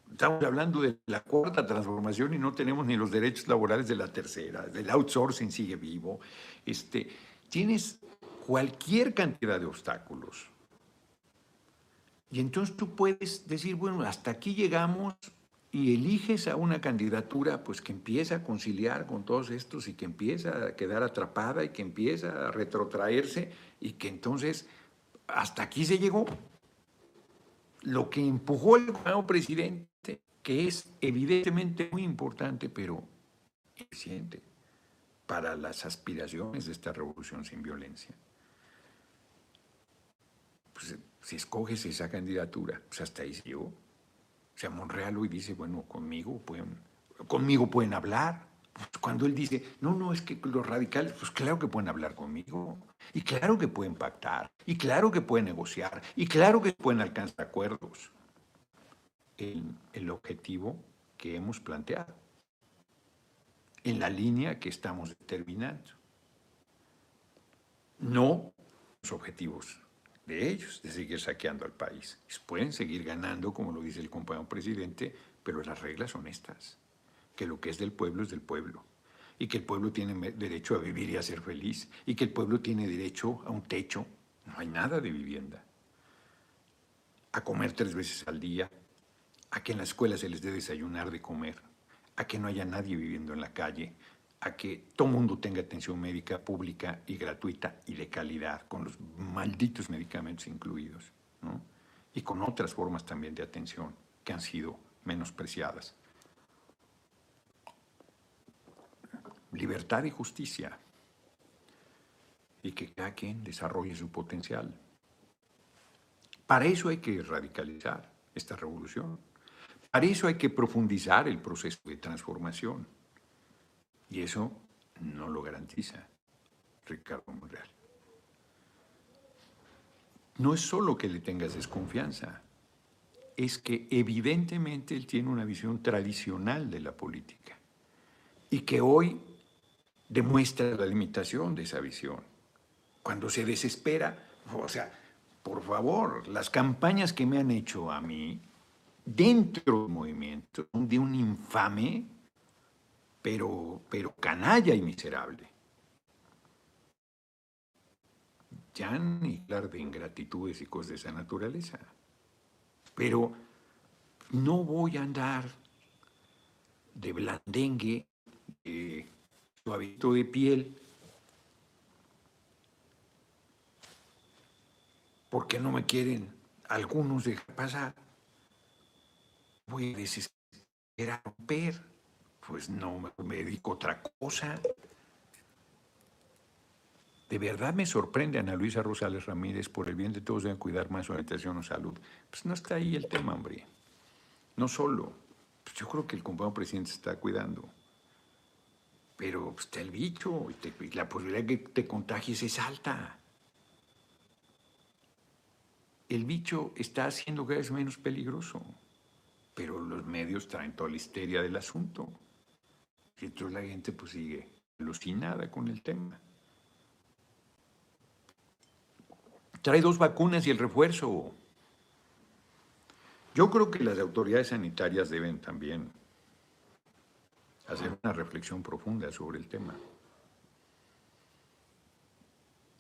Estamos hablando de la cuarta transformación y no tenemos ni los derechos laborales de la tercera, del outsourcing sigue vivo. Este, tienes cualquier cantidad de obstáculos. Y entonces tú puedes decir, bueno, hasta aquí llegamos y eliges a una candidatura pues que empieza a conciliar con todos estos y que empieza a quedar atrapada y que empieza a retrotraerse y que entonces hasta aquí se llegó. Lo que empujó el nuevo presidente, que es evidentemente muy importante, pero eficiente para las aspiraciones de esta revolución sin violencia. Pues, si escoges esa candidatura, pues hasta ahí se llegó. O sea, Monreal hoy dice, bueno, conmigo pueden, conmigo pueden hablar. Pues, cuando él dice, no, no, es que los radicales, pues claro que pueden hablar conmigo. Y claro que pueden pactar. Y claro que pueden negociar. Y claro que pueden alcanzar acuerdos. en el objetivo que hemos planteado en la línea que estamos determinando. No los objetivos de ellos, de seguir saqueando al país. Pueden seguir ganando, como lo dice el compañero presidente, pero las reglas son estas, que lo que es del pueblo es del pueblo, y que el pueblo tiene derecho a vivir y a ser feliz, y que el pueblo tiene derecho a un techo, no hay nada de vivienda, a comer tres veces al día, a que en la escuela se les dé desayunar de comer, a que no haya nadie viviendo en la calle, a que todo mundo tenga atención médica pública y gratuita y de calidad, con los malditos medicamentos incluidos, y con otras formas también de atención que han sido menospreciadas. Libertad y justicia, y que cada quien desarrolle su potencial. Para eso hay que radicalizar esta revolución. Para eso hay que profundizar el proceso de transformación. Y eso no lo garantiza Ricardo Monreal. No es solo que le tengas desconfianza, es que evidentemente él tiene una visión tradicional de la política y que hoy demuestra la limitación de esa visión. Cuando se desespera, o sea, por favor, las campañas que me han hecho a mí dentro del movimiento de un infame, pero, pero canalla y miserable. Ya ni hablar de ingratitudes y cosas de esa naturaleza. Pero no voy a andar de blandengue, de suavito de piel, porque no me quieren algunos dejar pasar voy a desesperar, romper, pues no me dedico a otra cosa. De verdad me sorprende Ana Luisa Rosales Ramírez, por el bien de todos deben cuidar más su alimentación o salud. Pues no está ahí el tema, hombre. No solo. Pues yo creo que el compañero presidente se está cuidando. Pero pues, está el bicho y, la posibilidad de que te contagies es alta. El bicho está haciendo que vez menos peligroso, pero los medios traen toda la histeria del asunto. Y entonces la gente pues sigue alucinada con el tema. Trae dos vacunas y el refuerzo. Yo creo que las autoridades sanitarias deben también hacer una reflexión profunda sobre el tema.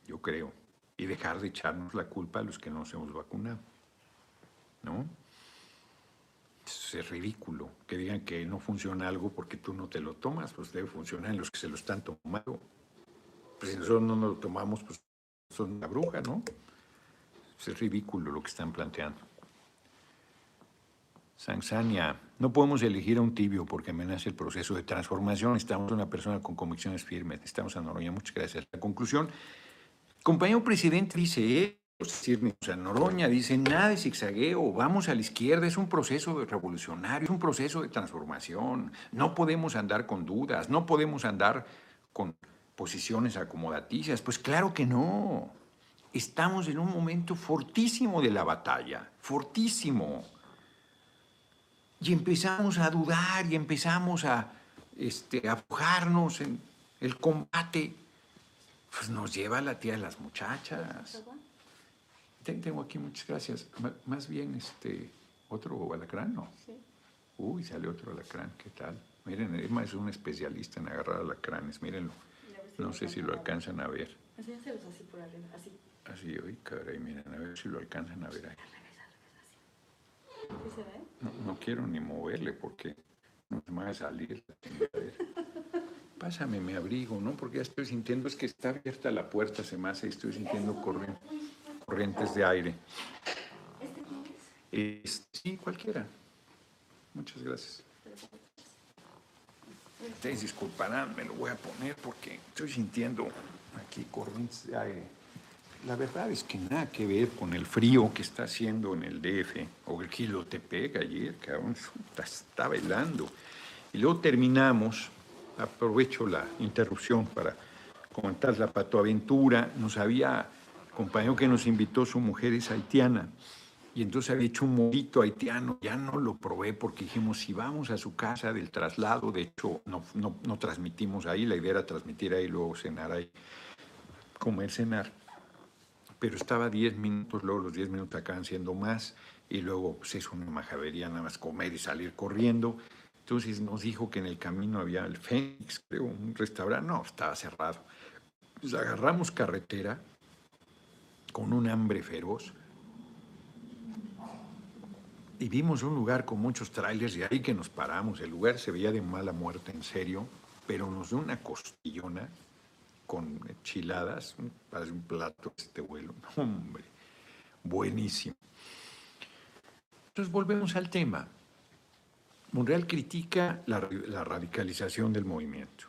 Yo creo. Y dejar de echarnos la culpa a los que no nos hemos vacunado. ¿No? Es ridículo que digan que no funciona algo porque tú no te lo tomas, pues debe funcionar en los que se lo están tomando. Pues si nosotros no nos lo tomamos, pues son una bruja, ¿no? Es ridículo lo que están planteando. Sansania, no podemos elegir a un tibio porque amenaza el proceso de transformación. Necesitamos una persona con convicciones firmes. Necesitamos a Noroña. Muchas gracias. La conclusión, compañero presidente dice, es decir, o Noroña dice, nada de zigzagueo, vamos a la izquierda, es un proceso revolucionario, es un proceso de transformación. No podemos andar con dudas, no podemos andar con posiciones acomodaticias. Pues claro que no estamos en un momento fortísimo de la batalla, fortísimo. Y empezamos a dudar y empezamos a este, en el combate. Pues nos lleva la tía de las muchachas. Tengo aquí muchas gracias. Más bien, este, otro alacrán, ¿no? Sí. Uy, sale otro alacrán, ¿qué tal? Miren, Emma es un especialista en agarrar alacranes, mírenlo. No sé si lo alcanzan a ver. Así, así por arriba, así. Así, hoy caray, miren, a ver si lo alcanzan a ver ahí. ¿Sí se ve? No, no quiero ni moverle porque no se me va a salir. Pásame mi abrigo, ¿no? Porque ya estoy sintiendo, es que está abierta la puerta, se me hace y estoy sintiendo corrientes de aire. ¿Este es? sí, cualquiera. Muchas gracias. Ustedes disculparán, me lo voy a poner porque estoy sintiendo aquí corrientes de aire. La verdad es que nada que ver con el frío que está haciendo en el DF o el kilo te pega ayer, cabrón, está velando. Y luego terminamos, aprovecho la interrupción para comentar la patoaventura, nos había, compañero que nos invitó, su mujer es haitiana, y entonces había hecho un molito haitiano, ya no lo probé porque dijimos, si vamos a su casa del traslado, de hecho no, no, no transmitimos ahí, la idea era transmitir ahí, luego cenar ahí, comer, cenar. Pero estaba 10 minutos, luego los 10 minutos acaban siendo más, y luego pues, es una majadería nada más comer y salir corriendo. Entonces nos dijo que en el camino había el Fénix, creo, un restaurante, no, estaba cerrado. Pues agarramos carretera con un hambre feroz y vimos un lugar con muchos trailers y ahí que nos paramos. El lugar se veía de mala muerte, en serio, pero nos dio una costillona con enchiladas, parece un plato este vuelo, hombre, buenísimo. Entonces volvemos al tema. Monreal critica la radicalización del movimiento.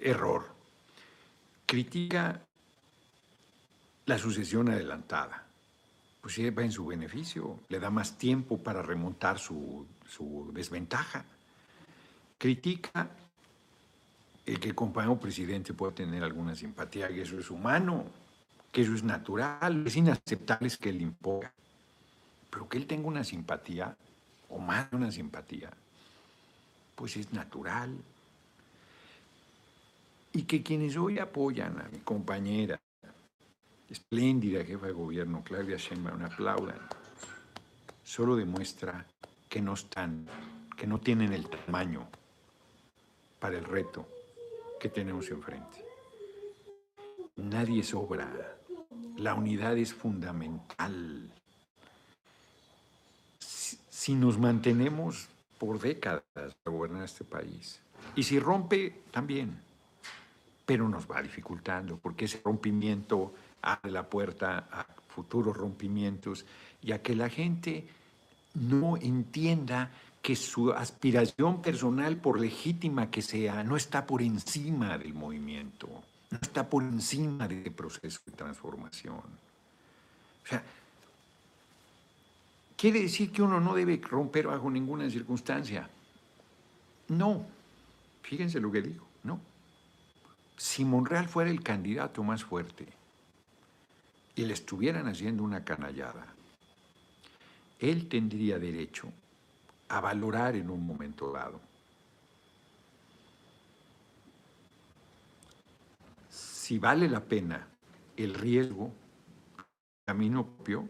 Error. Critica la sucesión adelantada. Pues va en su beneficio, le da más tiempo para remontar su, su desventaja. Critica el que el compañero presidente pueda tener alguna simpatía, que eso es humano, que eso es natural, es inaceptable que él imponga. Pero que él tenga una simpatía, o más de una simpatía, pues es natural. Y que quienes hoy apoyan a mi compañera, espléndida jefa de gobierno, Claudia Sheinbaum, aplaudan, solo demuestra que no están, que no tienen el tamaño para el reto que tenemos enfrente. Nadie sobra. La unidad es fundamental. Si, nos mantenemos por décadas a gobernar este país, y si rompe, también, pero nos va dificultando, porque ese rompimiento abre la puerta a futuros rompimientos y a que la gente no entienda que su aspiración personal, por legítima que sea, no está por encima del movimiento. no está por encima de proceso de transformación. O sea, quiere decir que uno no debe romper bajo ninguna circunstancia. No, fíjense lo que digo, no. Si Monreal fuera el candidato más fuerte y le estuvieran haciendo una canallada, él tendría derecho a valorar en un momento dado si vale la pena el riesgo, camino propio,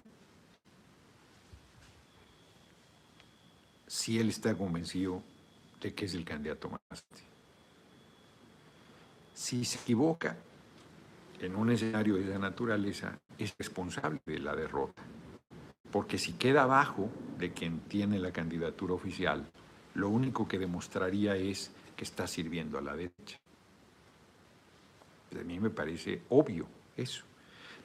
si él está convencido de que es el candidato más. Si se equivoca en un escenario de esa naturaleza, es responsable de la derrota. Porque si queda abajo de quien tiene la candidatura oficial, lo único que demostraría es que está sirviendo a la derecha. A mí me parece obvio eso.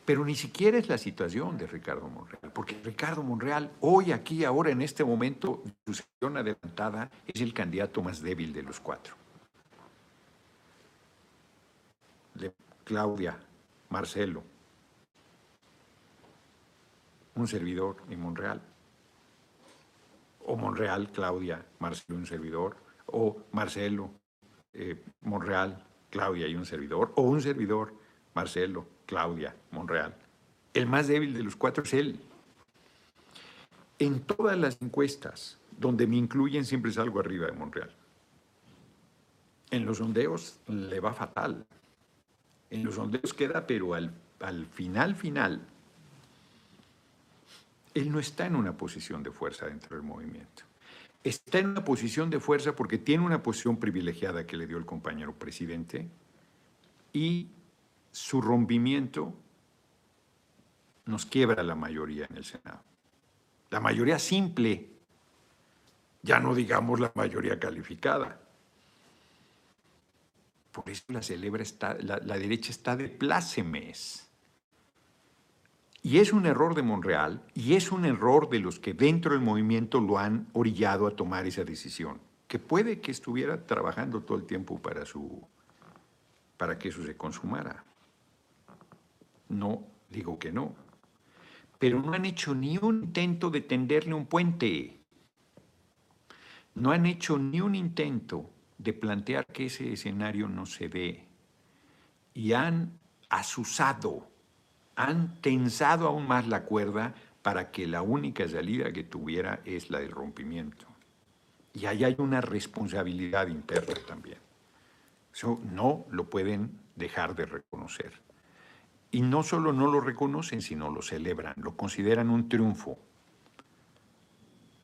Pero ni siquiera es la situación de Ricardo Monreal, porque Ricardo Monreal hoy, aquí, ahora, en este momento, su situación adelantada, es el candidato más débil de los cuatro. Claudia, Marcelo, un servidor y Monreal. O Monreal, Claudia, Marcelo, un servidor. O Marcelo, eh, Monreal, Claudia y un servidor, o un servidor, Marcelo, Claudia, Monreal. El más débil de los cuatro es él. En todas las encuestas donde me incluyen siempre salgo arriba de Monreal. En los sondeos le va fatal. En los sondeos queda, pero al, al final, final, él no está en una posición de fuerza dentro del movimiento está en una posición de fuerza porque tiene una posición privilegiada que le dio el compañero presidente y su rompimiento nos quiebra la mayoría en el Senado. La mayoría simple, ya no digamos la mayoría calificada. Por eso la, celebra está, la, derecha está de plácemes. Y es un error de Monreal y es un error de los que dentro del movimiento lo han orillado a tomar esa decisión, que puede que estuviera trabajando todo el tiempo para, su, para que eso se consumara. No digo que no, pero no han hecho ni un intento de tenderle un puente. No han hecho ni un intento de plantear que ese escenario no se ve. Y han asusado han tensado aún más la cuerda para que la única salida que tuviera es la del rompimiento. Y ahí hay una responsabilidad interna también. Eso no lo pueden dejar de reconocer. Y no solo no lo reconocen, sino lo celebran, lo consideran un triunfo.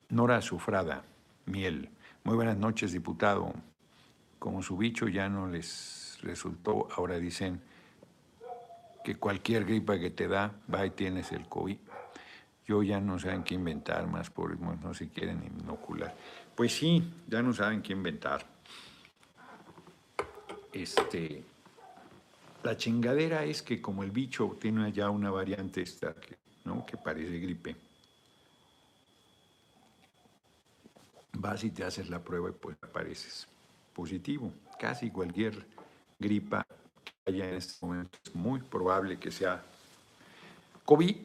Nora Sufrada, Miel. Muy buenas noches, diputado. Como su bicho ya no les resultó, ahora dicen, que cualquier gripa que te da, va y tienes el COVID. Yo ya no saben qué inventar más, por no se quieren inocular. Pues sí, ya no saben qué inventar. Este, la chingadera es que como el bicho tiene ya una variante esta, que, ¿no? que parece gripe, vas y te haces la prueba y pues apareces positivo. Casi cualquier gripa allá en este momento es muy probable que sea COVID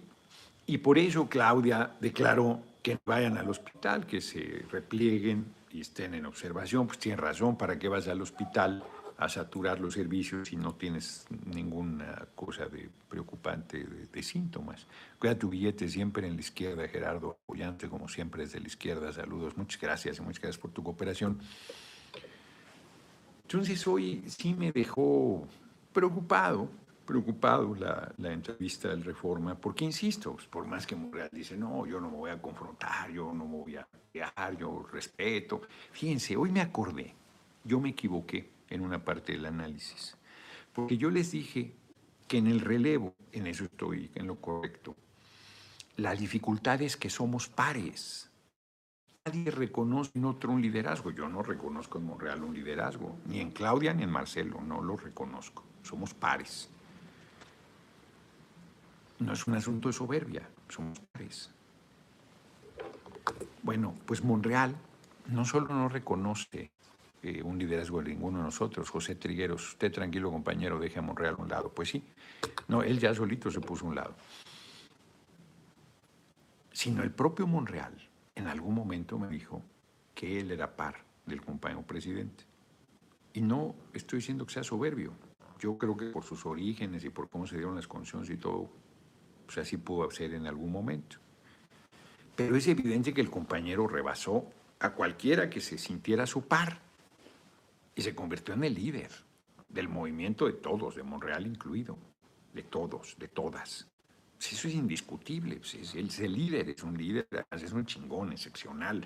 y por eso Claudia declaró que vayan al hospital, que se replieguen y estén en observación. Pues tiene razón, ¿para qué vas al hospital a saturar los servicios si no tienes ninguna cosa de preocupante de, síntomas? Cuida tu billete siempre en la izquierda, Gerardo Apoyante, como siempre desde la izquierda. Saludos, muchas gracias y muchas gracias por tu cooperación. Entonces hoy sí me dejó preocupado, preocupado la, entrevista del Reforma, porque insisto, por más que Monreal dice, no, yo no me voy a confrontar, yo no me voy a pelear, yo respeto. Fíjense, hoy me acordé, yo me equivoqué en una parte del análisis, porque yo les dije que en el relevo, en eso estoy en lo correcto, la dificultad es que somos pares. Nadie reconoce en otro un liderazgo. Yo no reconozco en Monreal un liderazgo, ni en Claudia ni en Marcelo, no lo reconozco somos pares. No es un asunto de soberbia, somos pares. Bueno, pues Monreal no solo no reconoce eh, un liderazgo de ninguno de nosotros. José Trigueros, usted tranquilo compañero, deje a Monreal a un lado. Pues sí, no, él ya solito se puso a un lado. Sino el propio Monreal en algún momento me dijo que él era par del compañero presidente. Y no estoy diciendo que sea soberbio. Yo creo que por sus orígenes y por cómo se dieron las condiciones y todo, pues así pudo ser en algún momento. Pero es evidente que el compañero rebasó a cualquiera que se sintiera su par y se convirtió en el líder del movimiento de todos, de Monreal incluido, de todos, de todas. Pues eso es indiscutible, pues es, él es el líder, es un líder, es un chingón, excepcional.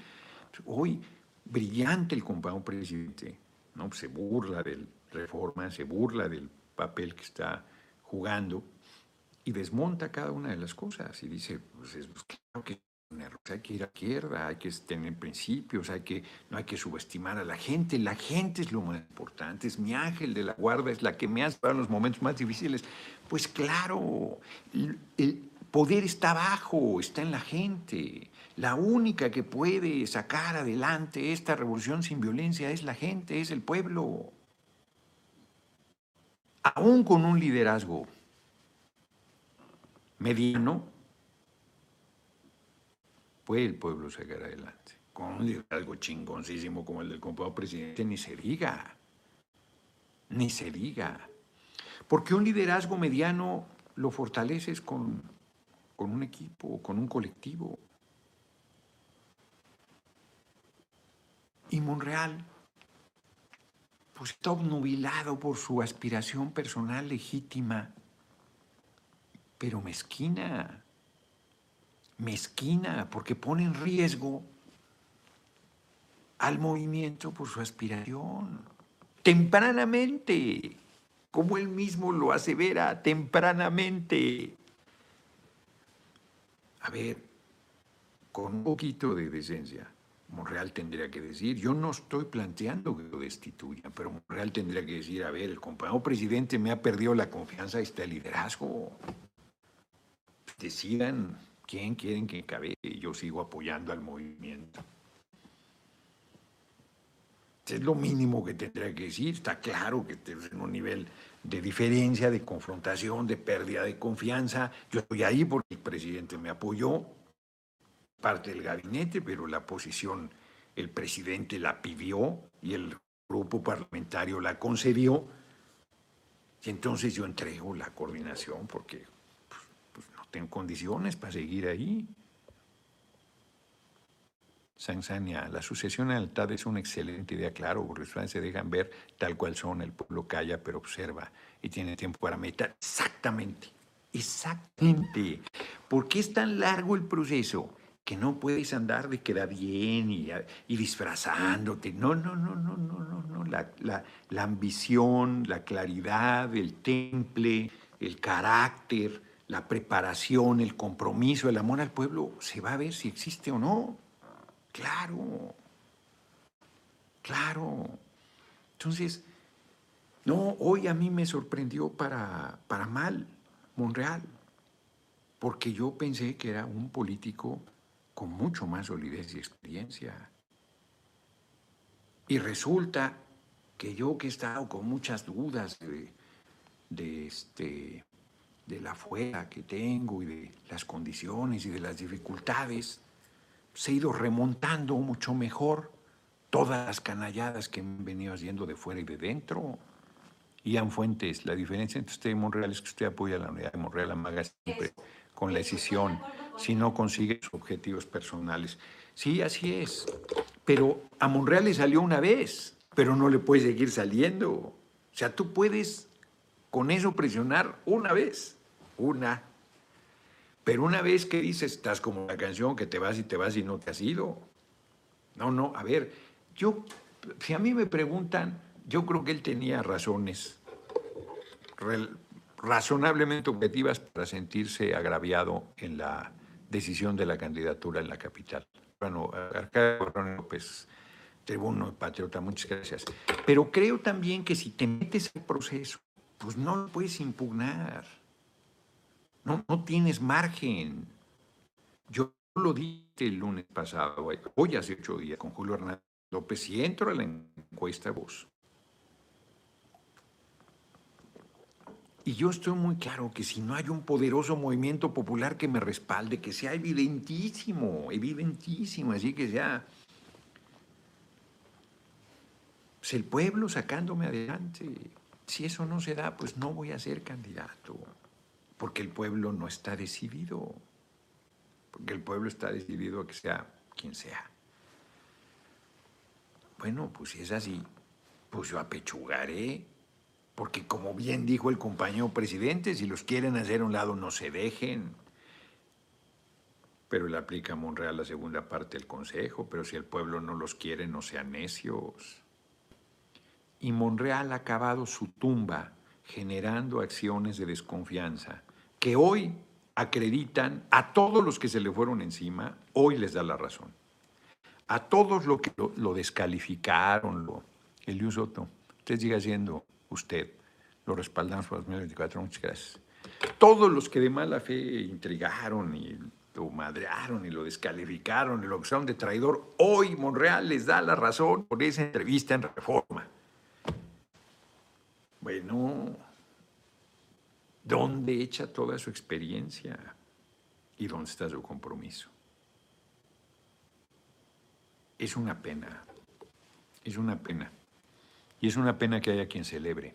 Hoy, brillante el compañero presidente, ¿no? se burla del reforma, se burla del papel que está jugando y desmonta cada una de las cosas y dice, pues es pues, claro que hay que ir a izquierda, hay que tener principios, hay que, no hay que subestimar a la gente. La gente es lo más importante, es mi ángel de la guarda, es la que me hace para los momentos más difíciles. Pues claro, el poder está abajo, está en la gente. La única que puede sacar adelante esta revolución sin violencia es la gente, es el pueblo. Aún con un liderazgo mediano, puede el pueblo sacar adelante. Con un liderazgo chingoncísimo como el del compañero presidente, ni se diga. Ni se diga. Porque un liderazgo mediano lo fortaleces con, con un equipo, con un colectivo. Y Monreal, pues está obnubilado por su aspiración personal legítima, pero mezquina mezquina, porque pone en riesgo al movimiento por su aspiración. Tempranamente, como él mismo lo asevera, tempranamente. A ver, con un poquito de decencia, Monreal tendría que decir, yo no estoy planteando que lo destituya, pero Monreal tendría que decir, a ver, el compañero presidente me ha perdido la confianza, este liderazgo. Decidan ¿Quién quieren que cabe? Yo sigo apoyando al movimiento. Es lo mínimo que tendría que decir. Está claro que estamos en un nivel de diferencia, de confrontación, de pérdida de confianza. Yo estoy ahí porque el presidente me apoyó, parte del gabinete, pero la posición el presidente la pidió y el grupo parlamentario la concedió. Y entonces yo entrego la coordinación porque en condiciones para seguir ahí. Sansania, la sucesión a lealtad es una excelente idea, claro, porque se dejan ver tal cual son, el pueblo calla pero observa y tiene tiempo para meditar. Exactamente, exactamente. ¿Por qué es tan largo el proceso? Que no puedes andar de queda bien y, disfrazándote. No, no, no, no, no, no, no. La, la, la ambición, la claridad, el temple, el carácter, la preparación, el compromiso, el amor al pueblo, se va a ver si existe o no. Claro, claro. Entonces, no, hoy a mí me sorprendió para, para mal Monreal, porque yo pensé que era un político con mucho más solidez y experiencia. Y resulta que yo que he estado con muchas dudas de, de este, de la fuera que tengo y de las condiciones y de las dificultades, se ha ido remontando mucho mejor todas las canalladas que han venido haciendo de fuera y de dentro. Ian Fuentes, la diferencia entre usted y Monreal es que usted apoya la unidad de Monreal, la maga siempre con la decisión, si no consigue sus objetivos personales. Sí, así es. Pero a Monreal le salió una vez, pero no le puede seguir saliendo. O sea, tú puedes con eso presionar una vez, una. Pero una vez que dices, estás como la canción que te vas y te vas y no te has ido. No, no, a ver, yo, si a mí me preguntan, yo creo que él tenía razones razonablemente objetivas para sentirse agraviado en la decisión de la candidatura en la capital. Bueno, Arcadio López, tribuno patriota, muchas gracias. Pero creo también que si te metes al proceso pues no lo puedes impugnar. No, no tienes margen. Yo lo dije el lunes pasado, hoy hace ocho días, con Julio Hernández López, si entro a la encuesta vos. Y yo estoy muy claro que si no hay un poderoso movimiento popular que me respalde, que sea evidentísimo, evidentísimo, así que sea pues el pueblo sacándome adelante. Si eso no se da, pues no voy a ser candidato, porque el pueblo no está decidido, porque el pueblo está decidido a que sea quien sea. Bueno, pues si es así, pues yo apechugaré porque como bien dijo el compañero presidente, si los quieren hacer a un lado, no se dejen. Pero le aplica a Monreal la segunda parte del consejo, pero si el pueblo no los quiere, no sean necios. Y Monreal ha acabado su tumba generando acciones de desconfianza que hoy acreditan a todos los que se le fueron encima, hoy les da la razón. A todos los que lo, descalificaron, lo, Elio Soto, usted sigue siendo usted. Lo respaldamos por 2024. Muchas gracias. Todos los que de mala fe intrigaron y lo madrearon y lo descalificaron y lo acusaron de traidor, hoy Monreal les da la razón por esa entrevista en Reforma. Bueno, ¿dónde echa toda su experiencia? ¿Y dónde está su compromiso? Es una pena, es una pena. Y es una pena que haya quien celebre.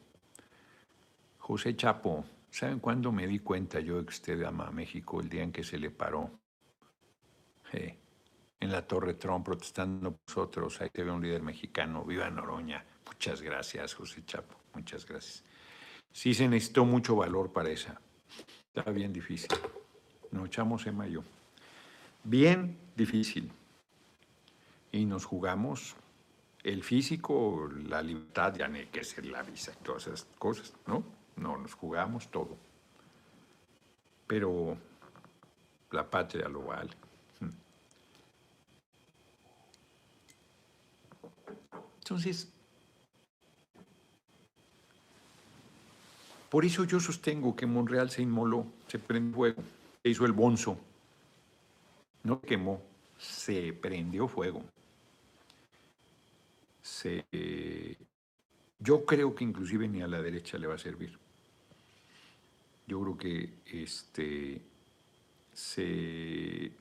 José Chapo, ¿saben cuándo me di cuenta yo que usted ama a México? El día en que se le paró. en la Torre Trump protestando por nosotros. Ahí te ve un líder mexicano. Viva Noroña. Muchas gracias, José Chapo. Muchas gracias. Sí se necesitó mucho valor para esa. Estaba bien difícil. Nos echamos en mayo. Bien difícil. Y nos jugamos el físico, la libertad, ya no hay que ser la visa y todas esas cosas, ¿no? No, nos jugamos todo. Pero la patria lo vale. Entonces, por eso yo sostengo que Monreal se inmoló, se prendió fuego, se hizo el bonzo. No quemó, se prendió fuego yo creo que inclusive ni a la derecha le va a servir. Yo creo que este, se,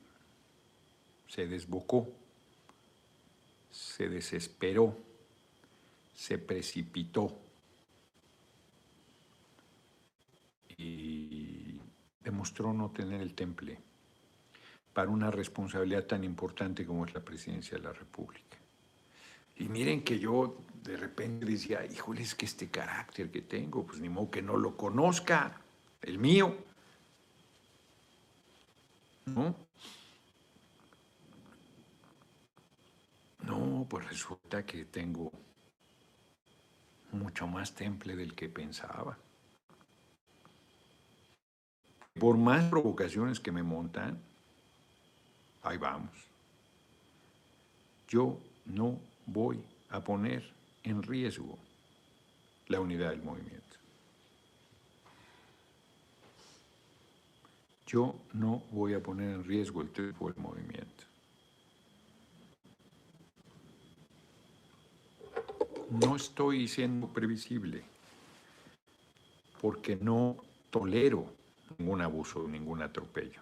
se desbocó, se desesperó, se precipitó y demostró no tener el temple para una responsabilidad tan importante como es la presidencia de la República. Y miren que yo de repente decía, híjole, es que este carácter que tengo, pues ni modo que no lo conozca, el mío. ¿No? No, pues resulta que tengo mucho más temple del que pensaba. Por más provocaciones que me montan, ahí vamos. Yo no voy a poner en riesgo la unidad del movimiento. Yo no voy a poner en riesgo el triunfo del movimiento. No estoy siendo previsible porque no tolero ningún abuso, ningún atropello.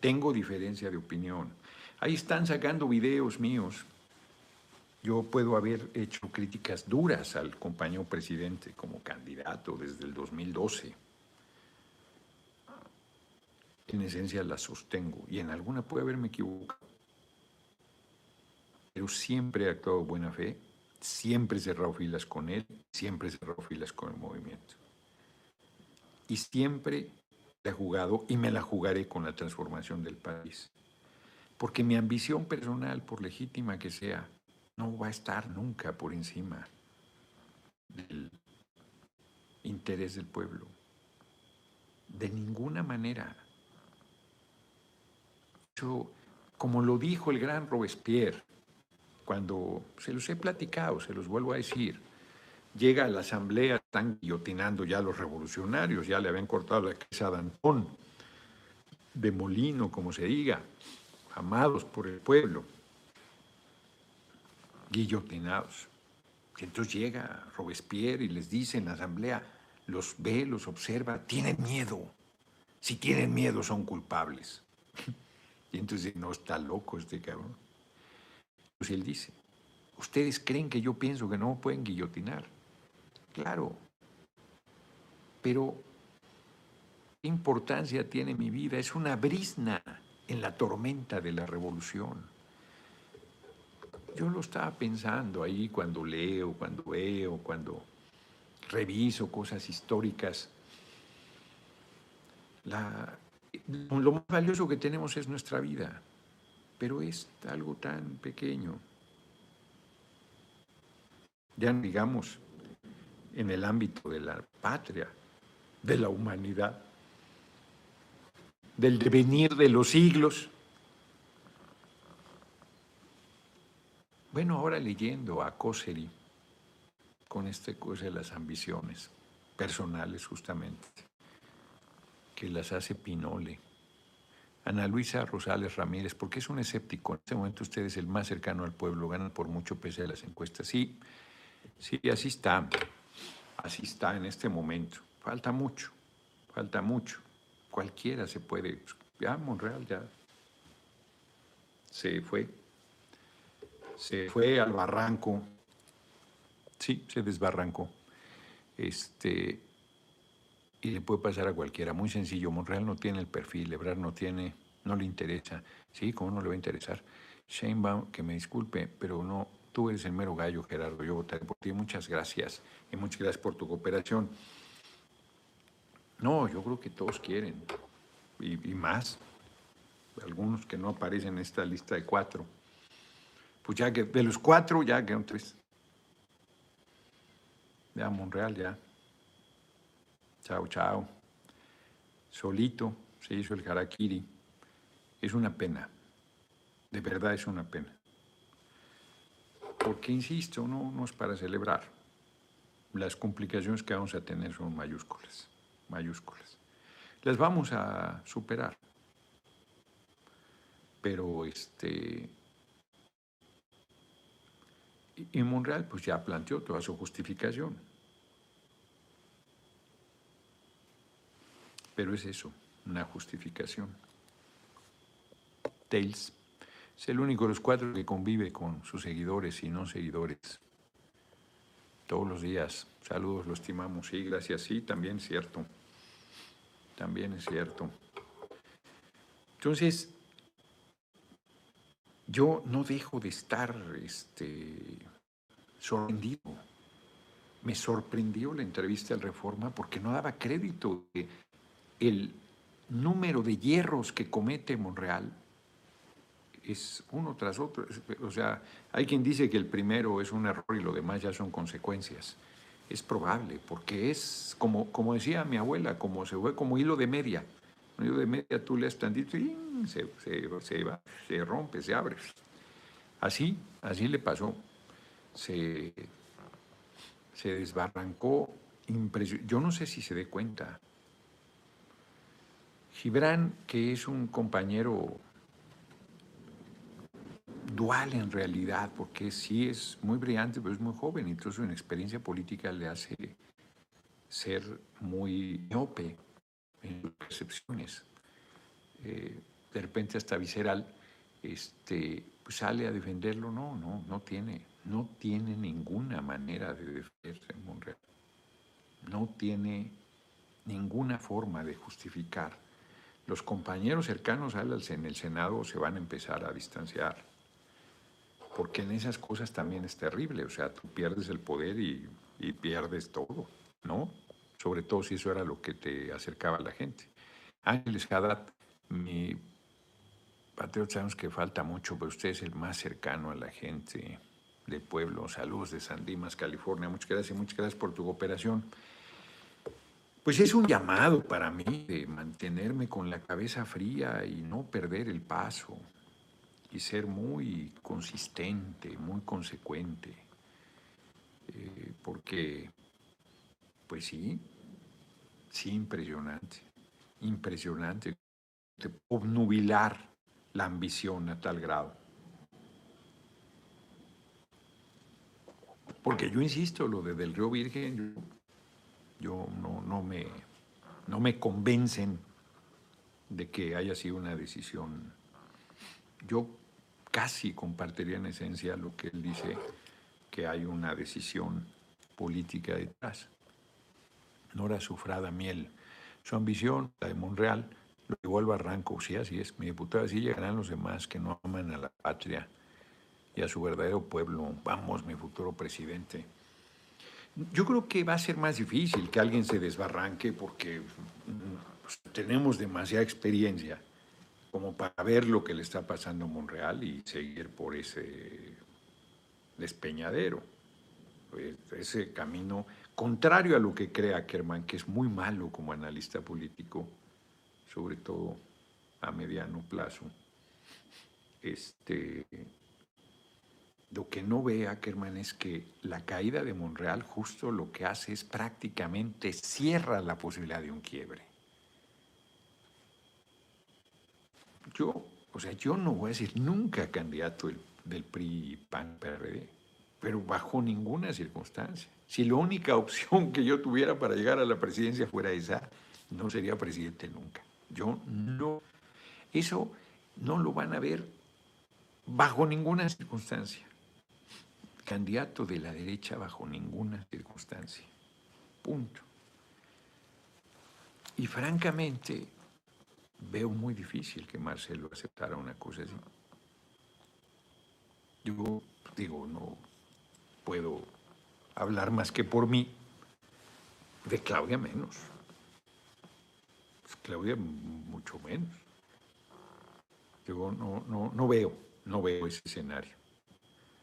Tengo diferencia de opinión. Ahí están sacando videos míos yo puedo haber hecho críticas duras al compañero presidente como candidato desde el 2012. En esencia las sostengo y en alguna puede haberme equivocado. Pero siempre he actuado buena fe, siempre he cerrado filas con él, siempre he cerrado filas con el movimiento. Y siempre he jugado y me la jugaré con la transformación del país. Porque mi ambición personal, por legítima que sea, no va a estar nunca por encima del interés del pueblo. De ninguna manera. Yo, como lo dijo el gran Robespierre, cuando se los he platicado, se los vuelvo a decir, llega a la asamblea, están guillotinando ya los revolucionarios, ya le habían cortado la cabeza a Dantón, de Molino, como se diga, amados por el pueblo guillotinados. Entonces llega Robespierre y les dice en la asamblea, los ve, los observa, tienen miedo. Si tienen miedo son culpables. Y entonces no está loco este cabrón. Pues él dice, ustedes creen que yo pienso que no pueden guillotinar. Claro, pero ¿qué importancia tiene mi vida? Es una brisna en la tormenta de la revolución. Yo lo estaba pensando ahí cuando leo, cuando veo, cuando reviso cosas históricas. lo más valioso que tenemos es nuestra vida, pero es algo tan pequeño. Ya digamos, en el ámbito de la patria, de la humanidad, del devenir de los siglos. Bueno, ahora leyendo a Coseri con este cosa de las ambiciones personales justamente, que las hace Pinole. Ana Luisa Rosales Ramírez, porque es un escéptico. En este momento usted es el más cercano al pueblo, gana por mucho pese a las encuestas. Sí, sí, así está. Así está en este momento. Falta mucho, falta mucho. Cualquiera se puede. Ya Monreal ya se fue se fue al barranco, sí, se desbarrancó, este, y le puede pasar a cualquiera, muy sencillo, Monreal no tiene el perfil, Ebrard no tiene, no le interesa, sí, ¿cómo no le va a interesar? Sheinbaum, que me disculpe, pero no, tú eres el mero gallo, Gerardo, yo votaré por ti, muchas gracias, y muchas gracias por tu cooperación. No, yo creo que todos quieren, y, y más, algunos que no aparecen en esta lista de cuatro. Pues ya que de los cuatro ya quedan tres. Ya Monreal ya. Chao, chao. Solito se hizo el harakiri. Es una pena. De verdad es una pena. Porque, insisto, no, no es para celebrar. Las complicaciones que vamos a tener son mayúsculas. Mayúsculas. Las vamos a superar. Pero este y Monreal pues ya planteó toda su justificación. Pero es eso, una justificación. Tails es el único de los cuatro que convive con sus seguidores y no seguidores. Todos los días. Saludos, lo estimamos. Sí, gracias. Sí, también es cierto. También es cierto. Entonces, yo no dejo de estar este, sorprendido. Me sorprendió la entrevista al Reforma porque no daba crédito de el número de hierros que comete Monreal es uno tras otro. O sea, hay quien dice que el primero es un error y lo demás ya son consecuencias. Es probable, porque es, como, como decía mi abuela, como se fue como hilo de media. De media tú lees tantito y se, se, se, va, se rompe, se abre. Así, así le pasó se, se desbarrancó Yo no sé si se dé cuenta. Gibran, que es un compañero dual en realidad, porque sí es muy brillante, pero es muy joven, incluso en experiencia política le hace ser muy miope en percepciones. Eh, de repente hasta visceral, este, pues sale a defenderlo, no, no, no tiene no tiene ninguna manera de defenderse en Monreal. No tiene ninguna forma de justificar. Los compañeros cercanos a él en el Senado se van a empezar a distanciar, porque en esas cosas también es terrible, o sea, tú pierdes el poder y, pierdes todo, ¿no? Sobre todo si eso era lo que te acercaba a la gente. Ángeles Haddad, mi patriota, sabemos que falta mucho, pero usted es el más cercano a la gente de Pueblo. Saludos de San Dimas, California. Muchas gracias, muchas gracias por tu cooperación. Pues es un llamado para mí de mantenerme con la cabeza fría y no perder el paso y ser muy consistente, muy consecuente. Eh, porque, pues sí, sí, impresionante, impresionante. obnubilar la ambición a tal grado. Porque yo insisto, lo de Del Río Virgen, yo, no, no, me, no me convencen de que haya sido una decisión. Yo casi compartiría en esencia lo que él dice, que hay una decisión política detrás. Nora Sufrada Miel. Su ambición, la de Monreal, lo llevó al barranco. Sí, así es. Mi diputada, así llegarán los demás que no aman a la patria y a su verdadero pueblo. Vamos, mi futuro presidente. Yo creo que va a ser más difícil que alguien se desbarranque porque pues, tenemos demasiada experiencia como para ver lo que le está pasando a Monreal y seguir por ese despeñadero, pues, ese camino contrario a lo que cree Ackerman, que es muy malo como analista político, sobre todo a mediano plazo. Este, lo que no ve Ackerman es que la caída de Monreal justo lo que hace es prácticamente cierra la posibilidad de un quiebre. Yo, o sea, yo no voy a decir nunca candidato del, PRI, PAN, PRD, pero bajo ninguna circunstancia. Si la única opción que yo tuviera para llegar a la presidencia fuera esa, no sería presidente nunca. Yo no, eso no lo van a ver bajo ninguna circunstancia candidato de la derecha bajo ninguna circunstancia. Punto. Y francamente, veo muy difícil que Marcelo aceptara una cosa así. Yo digo, no puedo hablar más que por mí, de Claudia menos. Pues Claudia mucho menos. Yo no, no, no veo, no veo ese escenario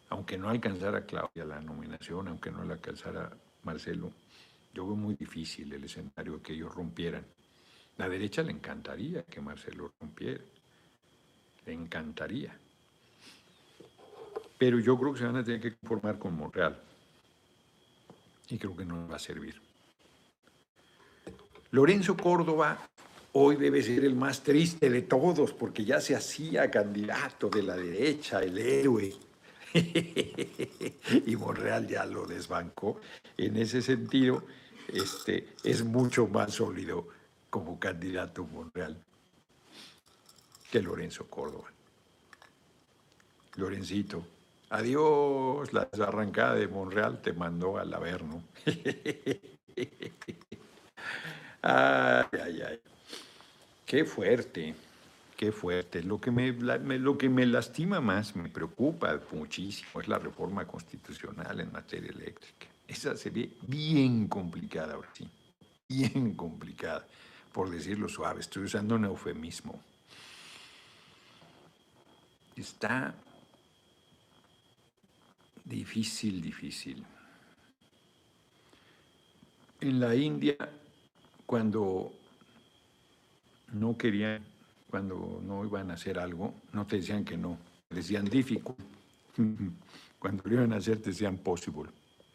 aunque no alcanzara Claudia la nominación, aunque no la alcanzara Marcelo, yo veo muy difícil el escenario que ellos rompieran. La derecha le encantaría que Marcelo rompiera, le encantaría. Pero yo creo que se van a tener que conformar con Monreal y creo que no va a servir. Lorenzo Córdoba hoy debe ser el más triste de todos porque ya se hacía candidato de la derecha, el héroe y Monreal ya lo desbancó. En ese sentido, este, es mucho más sólido como candidato Monreal que Lorenzo Córdoba. Lorencito, adiós, la desarrancada de Monreal te mandó al Averno. ay, ay, ay. Qué fuerte. Qué fuerte. Lo que me, lo que me lastima más, me preocupa muchísimo, es la reforma constitucional en materia eléctrica. Esa se ve bien complicada ahora sí, bien complicada, por decirlo suave. Estoy usando un eufemismo. Está difícil, difícil. En la India, cuando no querían cuando no iban a hacer algo, no te decían que no, decían difficult. Cuando lo iban a hacer te decían possible.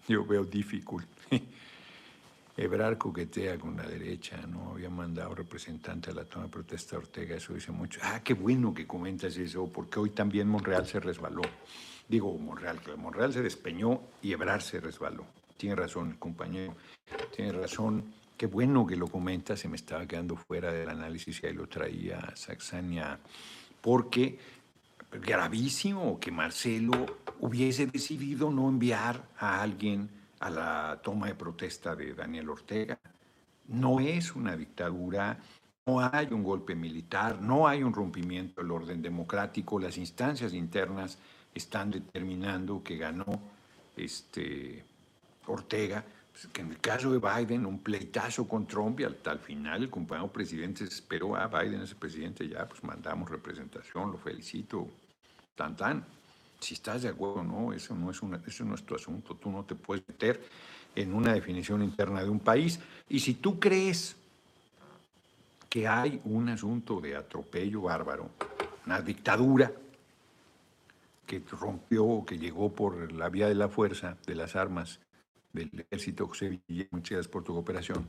Yo veo difficult. Ebrar coquetea con la derecha, no había mandado representante a la toma de protesta Ortega, eso dice mucho. Ah, qué bueno que comentas eso, porque hoy también Monreal se resbaló. Digo Monreal, que Monreal se despeñó y Ebrar se resbaló. Tiene razón compañero, tiene razón Qué bueno que lo comenta, se me estaba quedando fuera del análisis y ahí lo traía Saxania, porque gravísimo que Marcelo hubiese decidido no enviar a alguien a la toma de protesta de Daniel Ortega. No es una dictadura, no hay un golpe militar, no hay un rompimiento del orden democrático, las instancias internas están determinando que ganó este, Ortega pues, que en el caso de Biden, un pleitazo con Trump y al, final el compañero presidente esperó a Biden, ese presidente, ya pues mandamos representación, lo felicito, tan tan. Si estás de acuerdo no, eso no, es una, eso no es tu asunto, tú no te puedes meter en una definición interna de un país. Y si tú crees que hay un asunto de atropello bárbaro, una dictadura que rompió, que llegó por la vía de la fuerza, de las armas, del ejército Villa, muchas gracias por tu cooperación,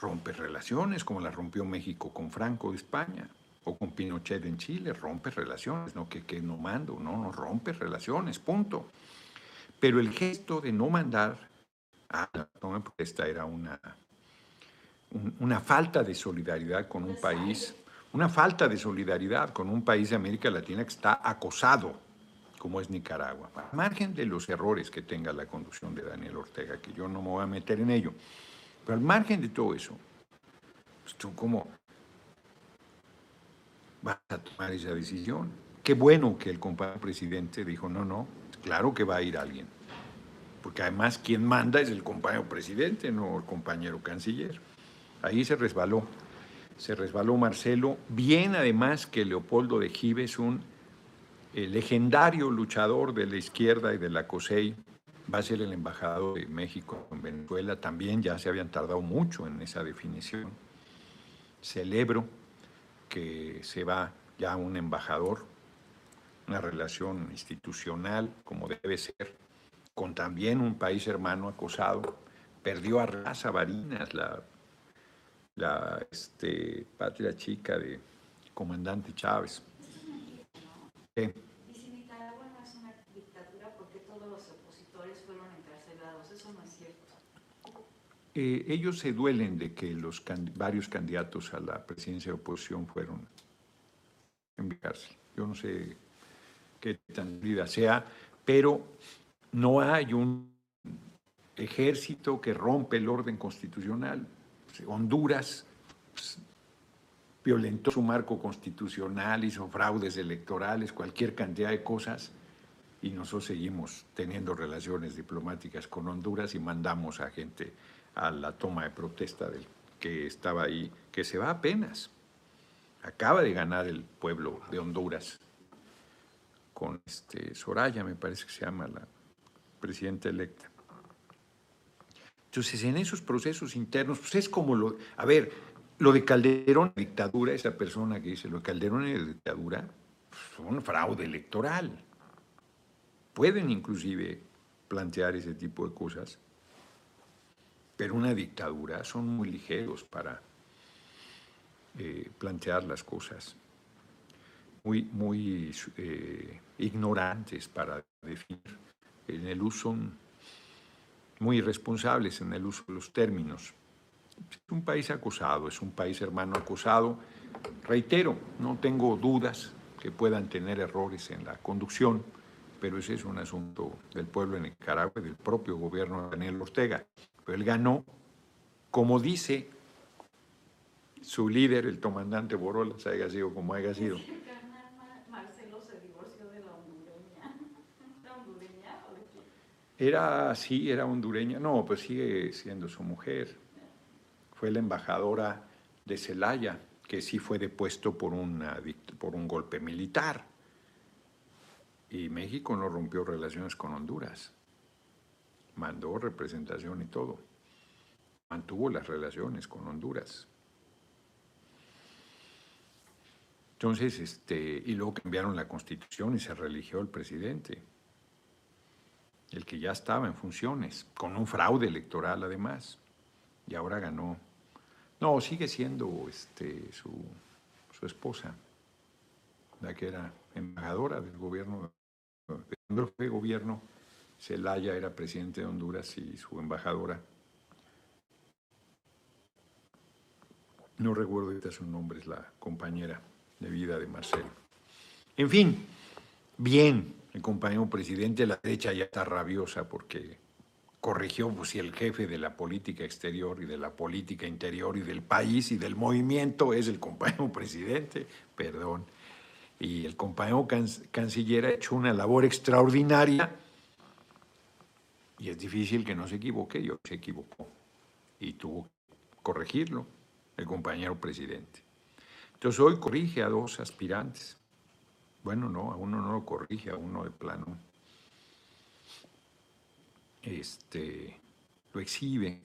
rompe relaciones como la rompió México con Franco de España o con Pinochet en Chile, rompe relaciones, no que, que no mando, no, no rompe relaciones, punto. Pero el gesto de no mandar a la toma de protesta era una, una falta de solidaridad con un país, una falta de solidaridad con un país de América Latina que está acosado, como es Nicaragua. Al margen de los errores que tenga la conducción de Daniel Ortega, que yo no me voy a meter en ello, pero al margen de todo eso, pues tú cómo vas a tomar esa decisión. Qué bueno que el compañero presidente dijo, no, no, claro que va a ir alguien. Porque además quien manda es el compañero presidente, no el compañero canciller. Ahí se resbaló. Se resbaló Marcelo. Bien además que Leopoldo de Gives, un eh, legendario luchador de la izquierda y de la COSEI, va a ser el embajador de México en Venezuela. También ya se habían tardado mucho en esa definición. Celebro que se va ya un embajador, una relación institucional como debe ser, con también un país hermano acosado. Perdió a Raza Barinas, la la este, patria chica de comandante Chávez. Y si Nicaragua no es una dictadura, ¿por qué todos los opositores fueron encarcelados? Eso no es cierto. Eh, ellos se duelen de que los varios candidatos a la presidencia de oposición fueron en cárcel. Yo no sé qué tan vida sea, pero no hay un ejército que rompe el orden constitucional. Honduras pues, violentó su marco constitucional, hizo fraudes electorales, cualquier cantidad de cosas, y nosotros seguimos teniendo relaciones diplomáticas con Honduras y mandamos a gente a la toma de protesta del que estaba ahí, que se va apenas. Acaba de ganar el pueblo de Honduras con este Soraya, me parece que se llama la presidenta electa. Entonces, en esos procesos internos, pues es como lo... A ver, lo de Calderón, dictadura, esa persona que dice lo de Calderón y dictadura, son pues, fraude electoral. Pueden inclusive plantear ese tipo de cosas, pero una dictadura son muy ligeros para eh, plantear las cosas, muy, muy eh, ignorantes para definir. En el uso muy irresponsables en el uso de los términos. Es un país acusado, es un país hermano acusado. Reitero, no tengo dudas que puedan tener errores en la conducción, pero ese es un asunto del pueblo de Nicaragua y del propio gobierno de Daniel Ortega. Pero él ganó, como dice su líder, el comandante Borolas, haya sido como haya sido. Era, sí, era hondureña. No, pues sigue siendo su mujer. Fue la embajadora de Celaya, que sí fue depuesto por, por un golpe militar. Y México no rompió relaciones con Honduras. Mandó representación y todo. Mantuvo las relaciones con Honduras. Entonces, este, y luego cambiaron la constitución y se religió el presidente el que ya estaba en funciones, con un fraude electoral además, y ahora ganó. No, sigue siendo este, su, esposa, la que era embajadora del gobierno, fue gobierno, Zelaya era presidente de Honduras y su embajadora. No recuerdo ahorita su nombre, es la compañera de vida de Marcelo. En fin, bien, el compañero presidente, la derecha ya está rabiosa porque corrigió pues, si el jefe de la política exterior y de la política interior y del país y del movimiento es el compañero presidente, perdón. Y el compañero canciller ha hecho una labor extraordinaria y es difícil que no se equivoque, yo se equivocó y tuvo que corregirlo el compañero presidente. Entonces hoy corrige a dos aspirantes bueno, no, a uno no lo corrige, a uno de plano. Este, lo exhibe.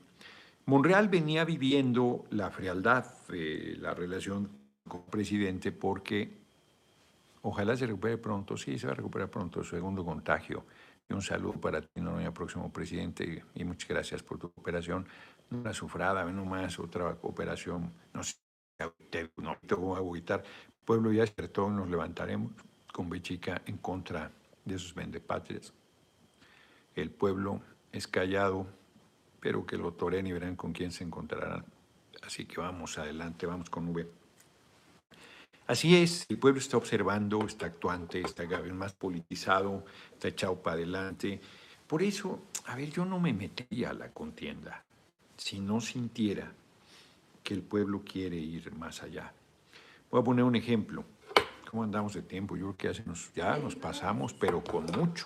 Monreal venía viviendo la frialdad de la relación con el presidente porque ojalá se recupere pronto, sí, se va a recuperar pronto su segundo contagio. Y un saludo para ti, Noroña, próximo presidente, y muchas gracias por tu operación. Una sufrada, ven más, otra operación, no sé, no tengo agüitar, pueblo ya despertó, nos levantaremos con Bechica en contra de sus vendepatrias. el pueblo es callado, pero que lo toren y verán con quién se encontrarán. Así que vamos adelante, vamos con V. Así es, el pueblo está observando, está actuante, está cada vez más politizado, está echado para adelante. Por eso, a ver, yo no me metería a la contienda si no sintiera que el pueblo quiere ir más allá. Voy a poner un ejemplo. ¿Cómo andamos de tiempo? Yo creo que ya nos pasamos, pero con mucho.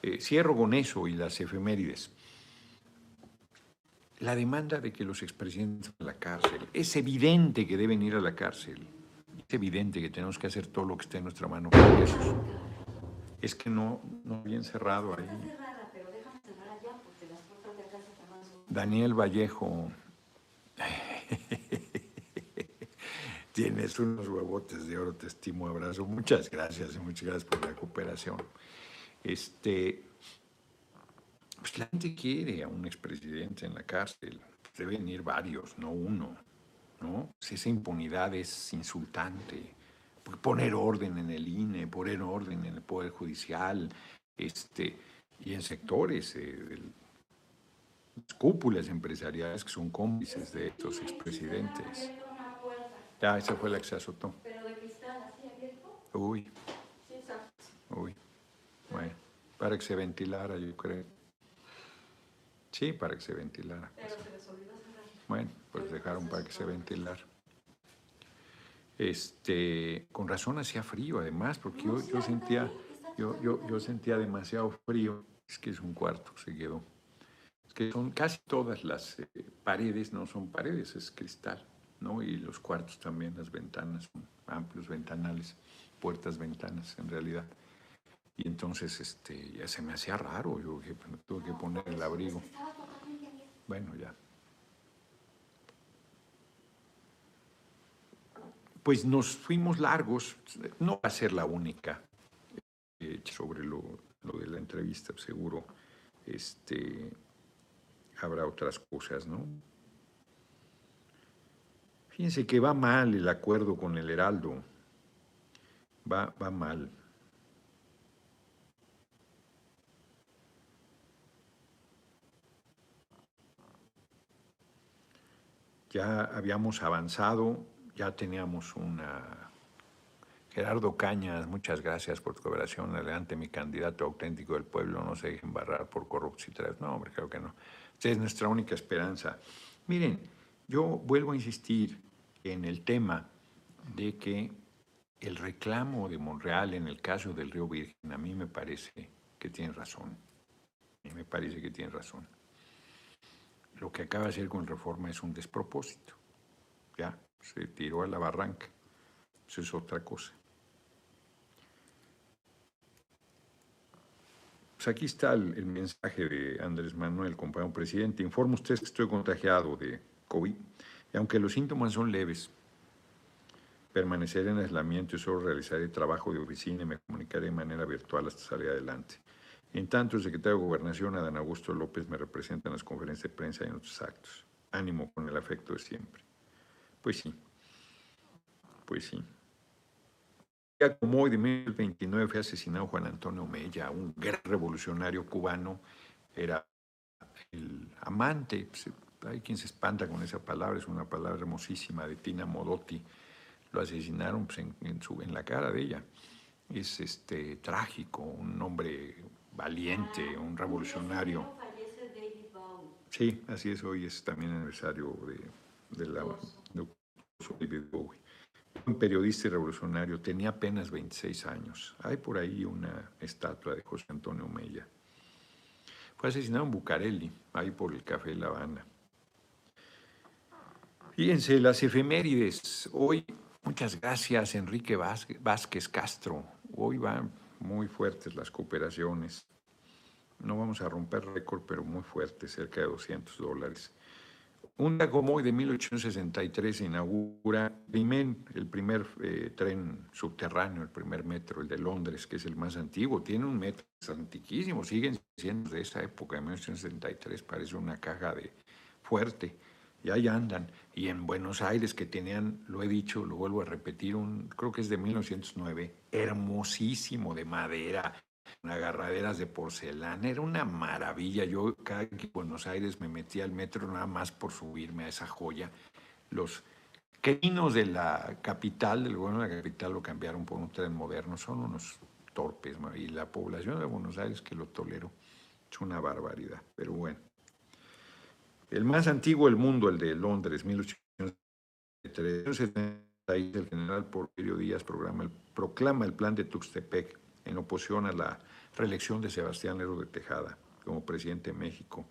Eh, cierro con eso y las efemérides. La demanda de que los expresidentes a la cárcel. Es evidente que deben ir a la cárcel. Es evidente que tenemos que hacer todo lo que esté en nuestra mano Es que no, no bien cerrado ahí. Daniel Vallejo. Tienes unos huevotes de oro, te estimo, abrazo. Muchas gracias y muchas gracias por la cooperación. Este, pues la gente quiere a un expresidente en la cárcel. Deben ir varios, no uno. ¿no? Pues esa impunidad es insultante. Poner orden en el INE, poner orden en el Poder Judicial, este, y en sectores, eh, cúpulas empresariales que son cómplices de estos expresidentes. Ya, esa fue la que se azotó. Pero de cristal, así abierto. Uy. Sí. Uy. Bueno, para que se ventilara, yo creo. Sí, para que se ventilara. Pero se les olvidó cerrar. Bueno, pues dejaron para que se ventilara. Este, con razón hacía frío, además, porque yo, yo sentía, yo, yo, yo sentía demasiado frío. Es que es un cuarto, se quedó. Es que son casi todas las eh, paredes, no son paredes, es cristal. ¿No? Y los cuartos también, las ventanas, amplios ventanales, puertas, ventanas en realidad. Y entonces este, ya se me hacía raro, yo tuve que poner el abrigo. Bueno, ya. Pues nos fuimos largos, no va a ser la única eh, sobre lo, lo, de la entrevista, seguro este, habrá otras cosas, ¿no? Fíjense que va mal el acuerdo con el Heraldo. Va, va mal. Ya habíamos avanzado, ya teníamos una... Gerardo Cañas, muchas gracias por tu cooperación. Adelante, mi candidato auténtico del pueblo. No se dejen barrar por corrupción. No, hombre, creo que no. Esta es nuestra única esperanza. Miren, yo vuelvo a insistir en el tema de que el reclamo de Monreal en el caso del río Virgen, a mí me parece que tiene razón. A mí me parece que tiene razón. Lo que acaba de hacer con reforma es un despropósito. Ya, se tiró a la barranca. Eso es otra cosa. Pues aquí está el, mensaje de Andrés Manuel, compañero presidente. Informo a ustedes que estoy contagiado de COVID y aunque los síntomas son leves, permanecer en aislamiento y solo realizar el trabajo de oficina y me comunicaré de manera virtual hasta salir adelante. En tanto, el secretario de Gobernación, Adán Augusto López, me representa en las conferencias de prensa y en otros actos. Ánimo con el afecto de siempre. Pues sí, pues sí. Ya como hoy de 1929 fue asesinado Juan Antonio Mella, un gran revolucionario cubano, era el amante, pues, hay quien se espanta con esa palabra, es una palabra hermosísima de Tina Modotti. Lo asesinaron pues, en, su, en la cara de ella. Es este, trágico, un hombre valiente, ah, un revolucionario. Sí, así es, hoy es también el aniversario de, de la de David Bowie. Un periodista y revolucionario, tenía apenas 26 años. Hay por ahí una estatua de José Antonio Mella. Fue asesinado en Bucareli, ahí por el Café La Habana. Fíjense, las efemérides. Hoy, muchas gracias, Enrique Vázquez Castro. Hoy van muy fuertes las cooperaciones. No vamos a romper récord, pero muy fuertes, cerca de 200 dólares. Un día como hoy de 1863 se inaugura el primer eh, tren subterráneo, el primer metro, el de Londres, que es el más antiguo. Tiene un metro antiquísimo, siguen siendo de esa época, de 1863, parece una caja de fuerte y ahí andan. Y en Buenos Aires, que tenían, lo he dicho, lo vuelvo a repetir, un, creo que es de 1909, hermosísimo, de madera, agarraderas de porcelana, era una maravilla. Yo cada que en Buenos Aires me metía al metro nada más por subirme a esa joya. Los caminos de la capital, del gobierno de la capital lo cambiaron por un tren moderno, son unos torpes, y la población de Buenos Aires que lo tolero es una barbaridad, pero bueno. El más antiguo del mundo, el de Londres, 1873, el general Porfirio Díaz programa, proclama el plan de Tuxtepec en oposición a la reelección de Sebastián Lerdo de Tejada como presidente de México.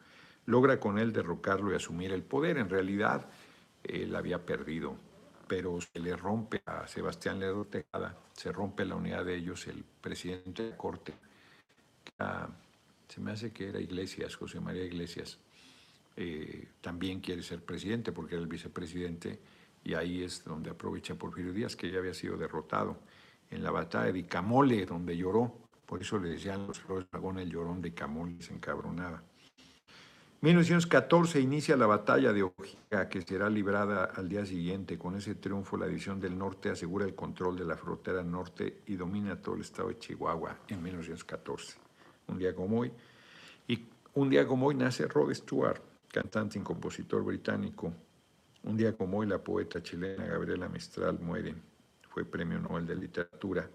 Logra con él derrocarlo y asumir el poder. En realidad, él había perdido, pero se le rompe a Sebastián Lerdo de Tejada, se rompe la unidad de ellos, el presidente de la Corte, se me hace que era Iglesias, José María Iglesias, eh, también quiere ser presidente porque era el vicepresidente y ahí es donde aprovecha Porfirio Díaz, que ya había sido derrotado en la batalla de Icamole, donde lloró. Por eso le decían los Flores Dragón el llorón de Icamole, se encabronaba. 1914 inicia la batalla de Ojica, que será librada al día siguiente. Con ese triunfo, la División del Norte asegura el control de la frontera norte y domina todo el estado de Chihuahua en 1914. Un día como hoy. Y un día como hoy nace Rod Stewart, cantante y compositor británico, un día como hoy, la poeta chilena Gabriela Mistral muere, fue premio Nobel de Literatura.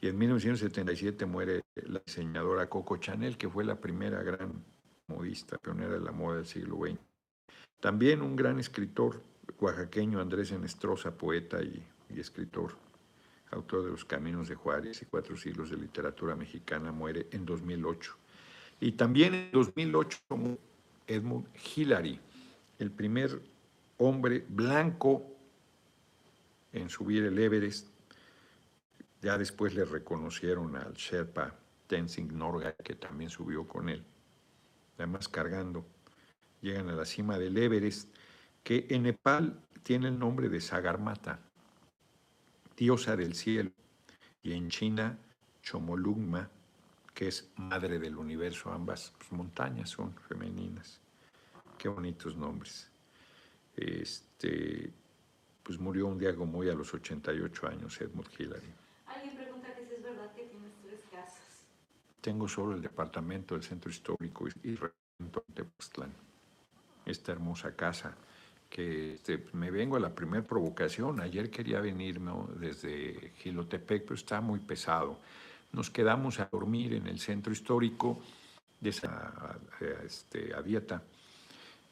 Y en 1977 muere la diseñadora Coco Chanel, que fue la primera gran modista, pionera de la moda del siglo XX. También un gran escritor oaxaqueño, Andrés Enestrosa, poeta y, y escritor, autor de Los Caminos de Juárez y Cuatro siglos de literatura mexicana, muere en 2008. Y también en 2008 Edmund Hillary, el primer hombre blanco en subir el Everest. Ya después le reconocieron al Sherpa Tenzing Norgay, que también subió con él. Además, cargando, llegan a la cima del Everest, que en Nepal tiene el nombre de Sagarmata, diosa del cielo, y en China, Chomolungma, que es madre del universo. Ambas pues, montañas son femeninas. Qué bonitos nombres. Este, pues murió un día como hoy a los 88 años Edmund Hillary. Alguien pregunta que si es verdad que tienes tres casas. Tengo solo el departamento del centro histórico y Tepoztlán, esta hermosa casa que este, me vengo a la primera provocación. Ayer quería venirme desde Gilotepec, pero está muy pesado. Nos quedamos a dormir en el centro histórico de esa este, a dieta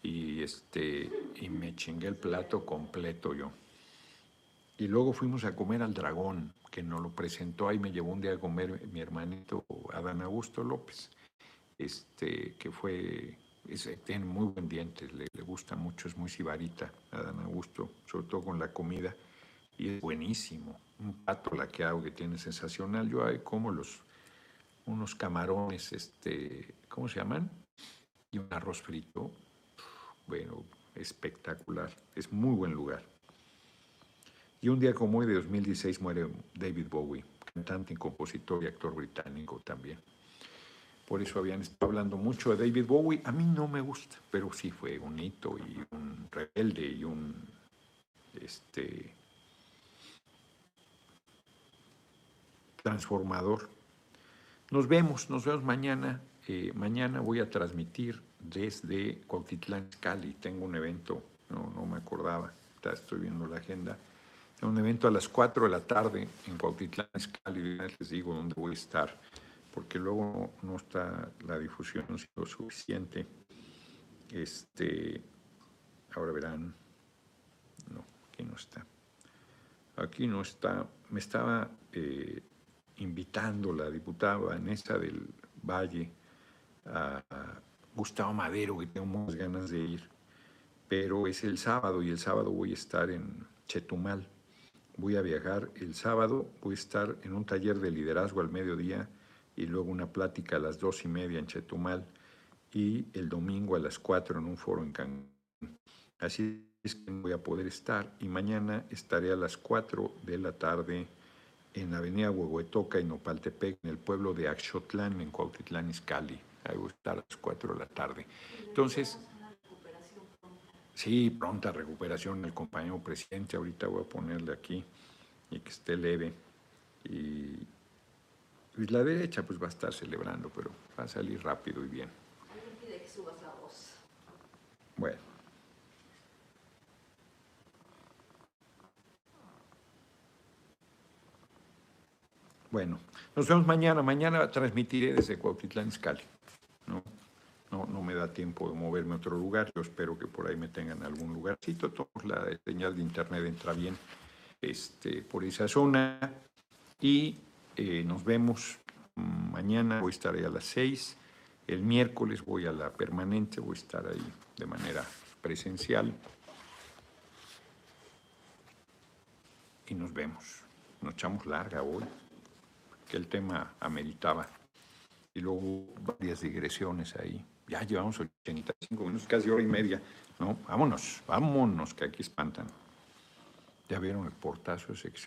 y, este, y me chingué el plato completo yo. Y luego fuimos a comer al dragón, que nos lo presentó ahí, me llevó un día a comer mi hermanito Adán Augusto López, este, que fue, tiene muy buen diente, le, gusta mucho, es muy sibarita Adán Augusto, sobre todo con la comida, y es buenísimo. Un pato la que hago que tiene sensacional. Yo hay como los, unos camarones, este, ¿cómo se llaman? Y un arroz frito, bueno, espectacular. Es muy buen lugar. Y un día como hoy de 2016 muere David Bowie, cantante, compositor y actor británico también. Por eso habían estado hablando mucho de David Bowie. A mí no me gusta, pero sí fue un hito y un rebelde y un este, transformador. Nos vemos, nos vemos mañana. Eh, mañana voy a transmitir desde Cuautitlán Cali. Tengo un evento, no, me acordaba, estoy viendo la agenda. Tengo un evento a las 4 de la tarde en Cuautitlán Cali. Les digo dónde voy a estar, porque luego no, está la difusión lo suficiente. Este, ahora verán, no, aquí no está. Aquí no está. Me estaba eh, invitando la diputada Vanessa del Valle a Gustavo Madero, que tengo muchas ganas de ir, pero es el sábado y el sábado voy a estar en Chetumal. Voy a viajar el sábado, voy a estar en un taller de liderazgo al mediodía y luego una plática a las dos y media en Chetumal y el domingo a las cuatro en un foro en Cancún. Así es que voy a poder estar y mañana estaré a las cuatro de la tarde en la avenida Huehuetoca y Nopaltepec, en el pueblo de Axotlán, en Cuautitlán, Izcalli a gustar a las 4 de la tarde. Entonces, sí, pronta recuperación el compañero presidente. Ahorita voy a ponerle aquí y que esté leve. Y, Pues la derecha pues va a estar celebrando, pero va a salir rápido y bien. Alguien pide que subas la voz. Bueno. Bueno, nos vemos mañana. Mañana transmitiré desde Cuautitlán Izcalli. ¿no? No, no me da tiempo de moverme a otro lugar. Yo espero que por ahí me tengan en algún lugarcito. Todos la señal de internet entra bien este, por esa zona. Y eh, nos vemos mañana. Voy a estar ahí a las seis. El miércoles voy a la permanente. Voy a estar ahí de manera presencial. Y nos vemos. Nos echamos larga hoy, el tema ameritaba. Y luego varias digresiones ahí. Ya llevamos 85 minutos, casi hora y media. No, vámonos, vámonos, que aquí espantan. ¿Ya vieron el portazo ese que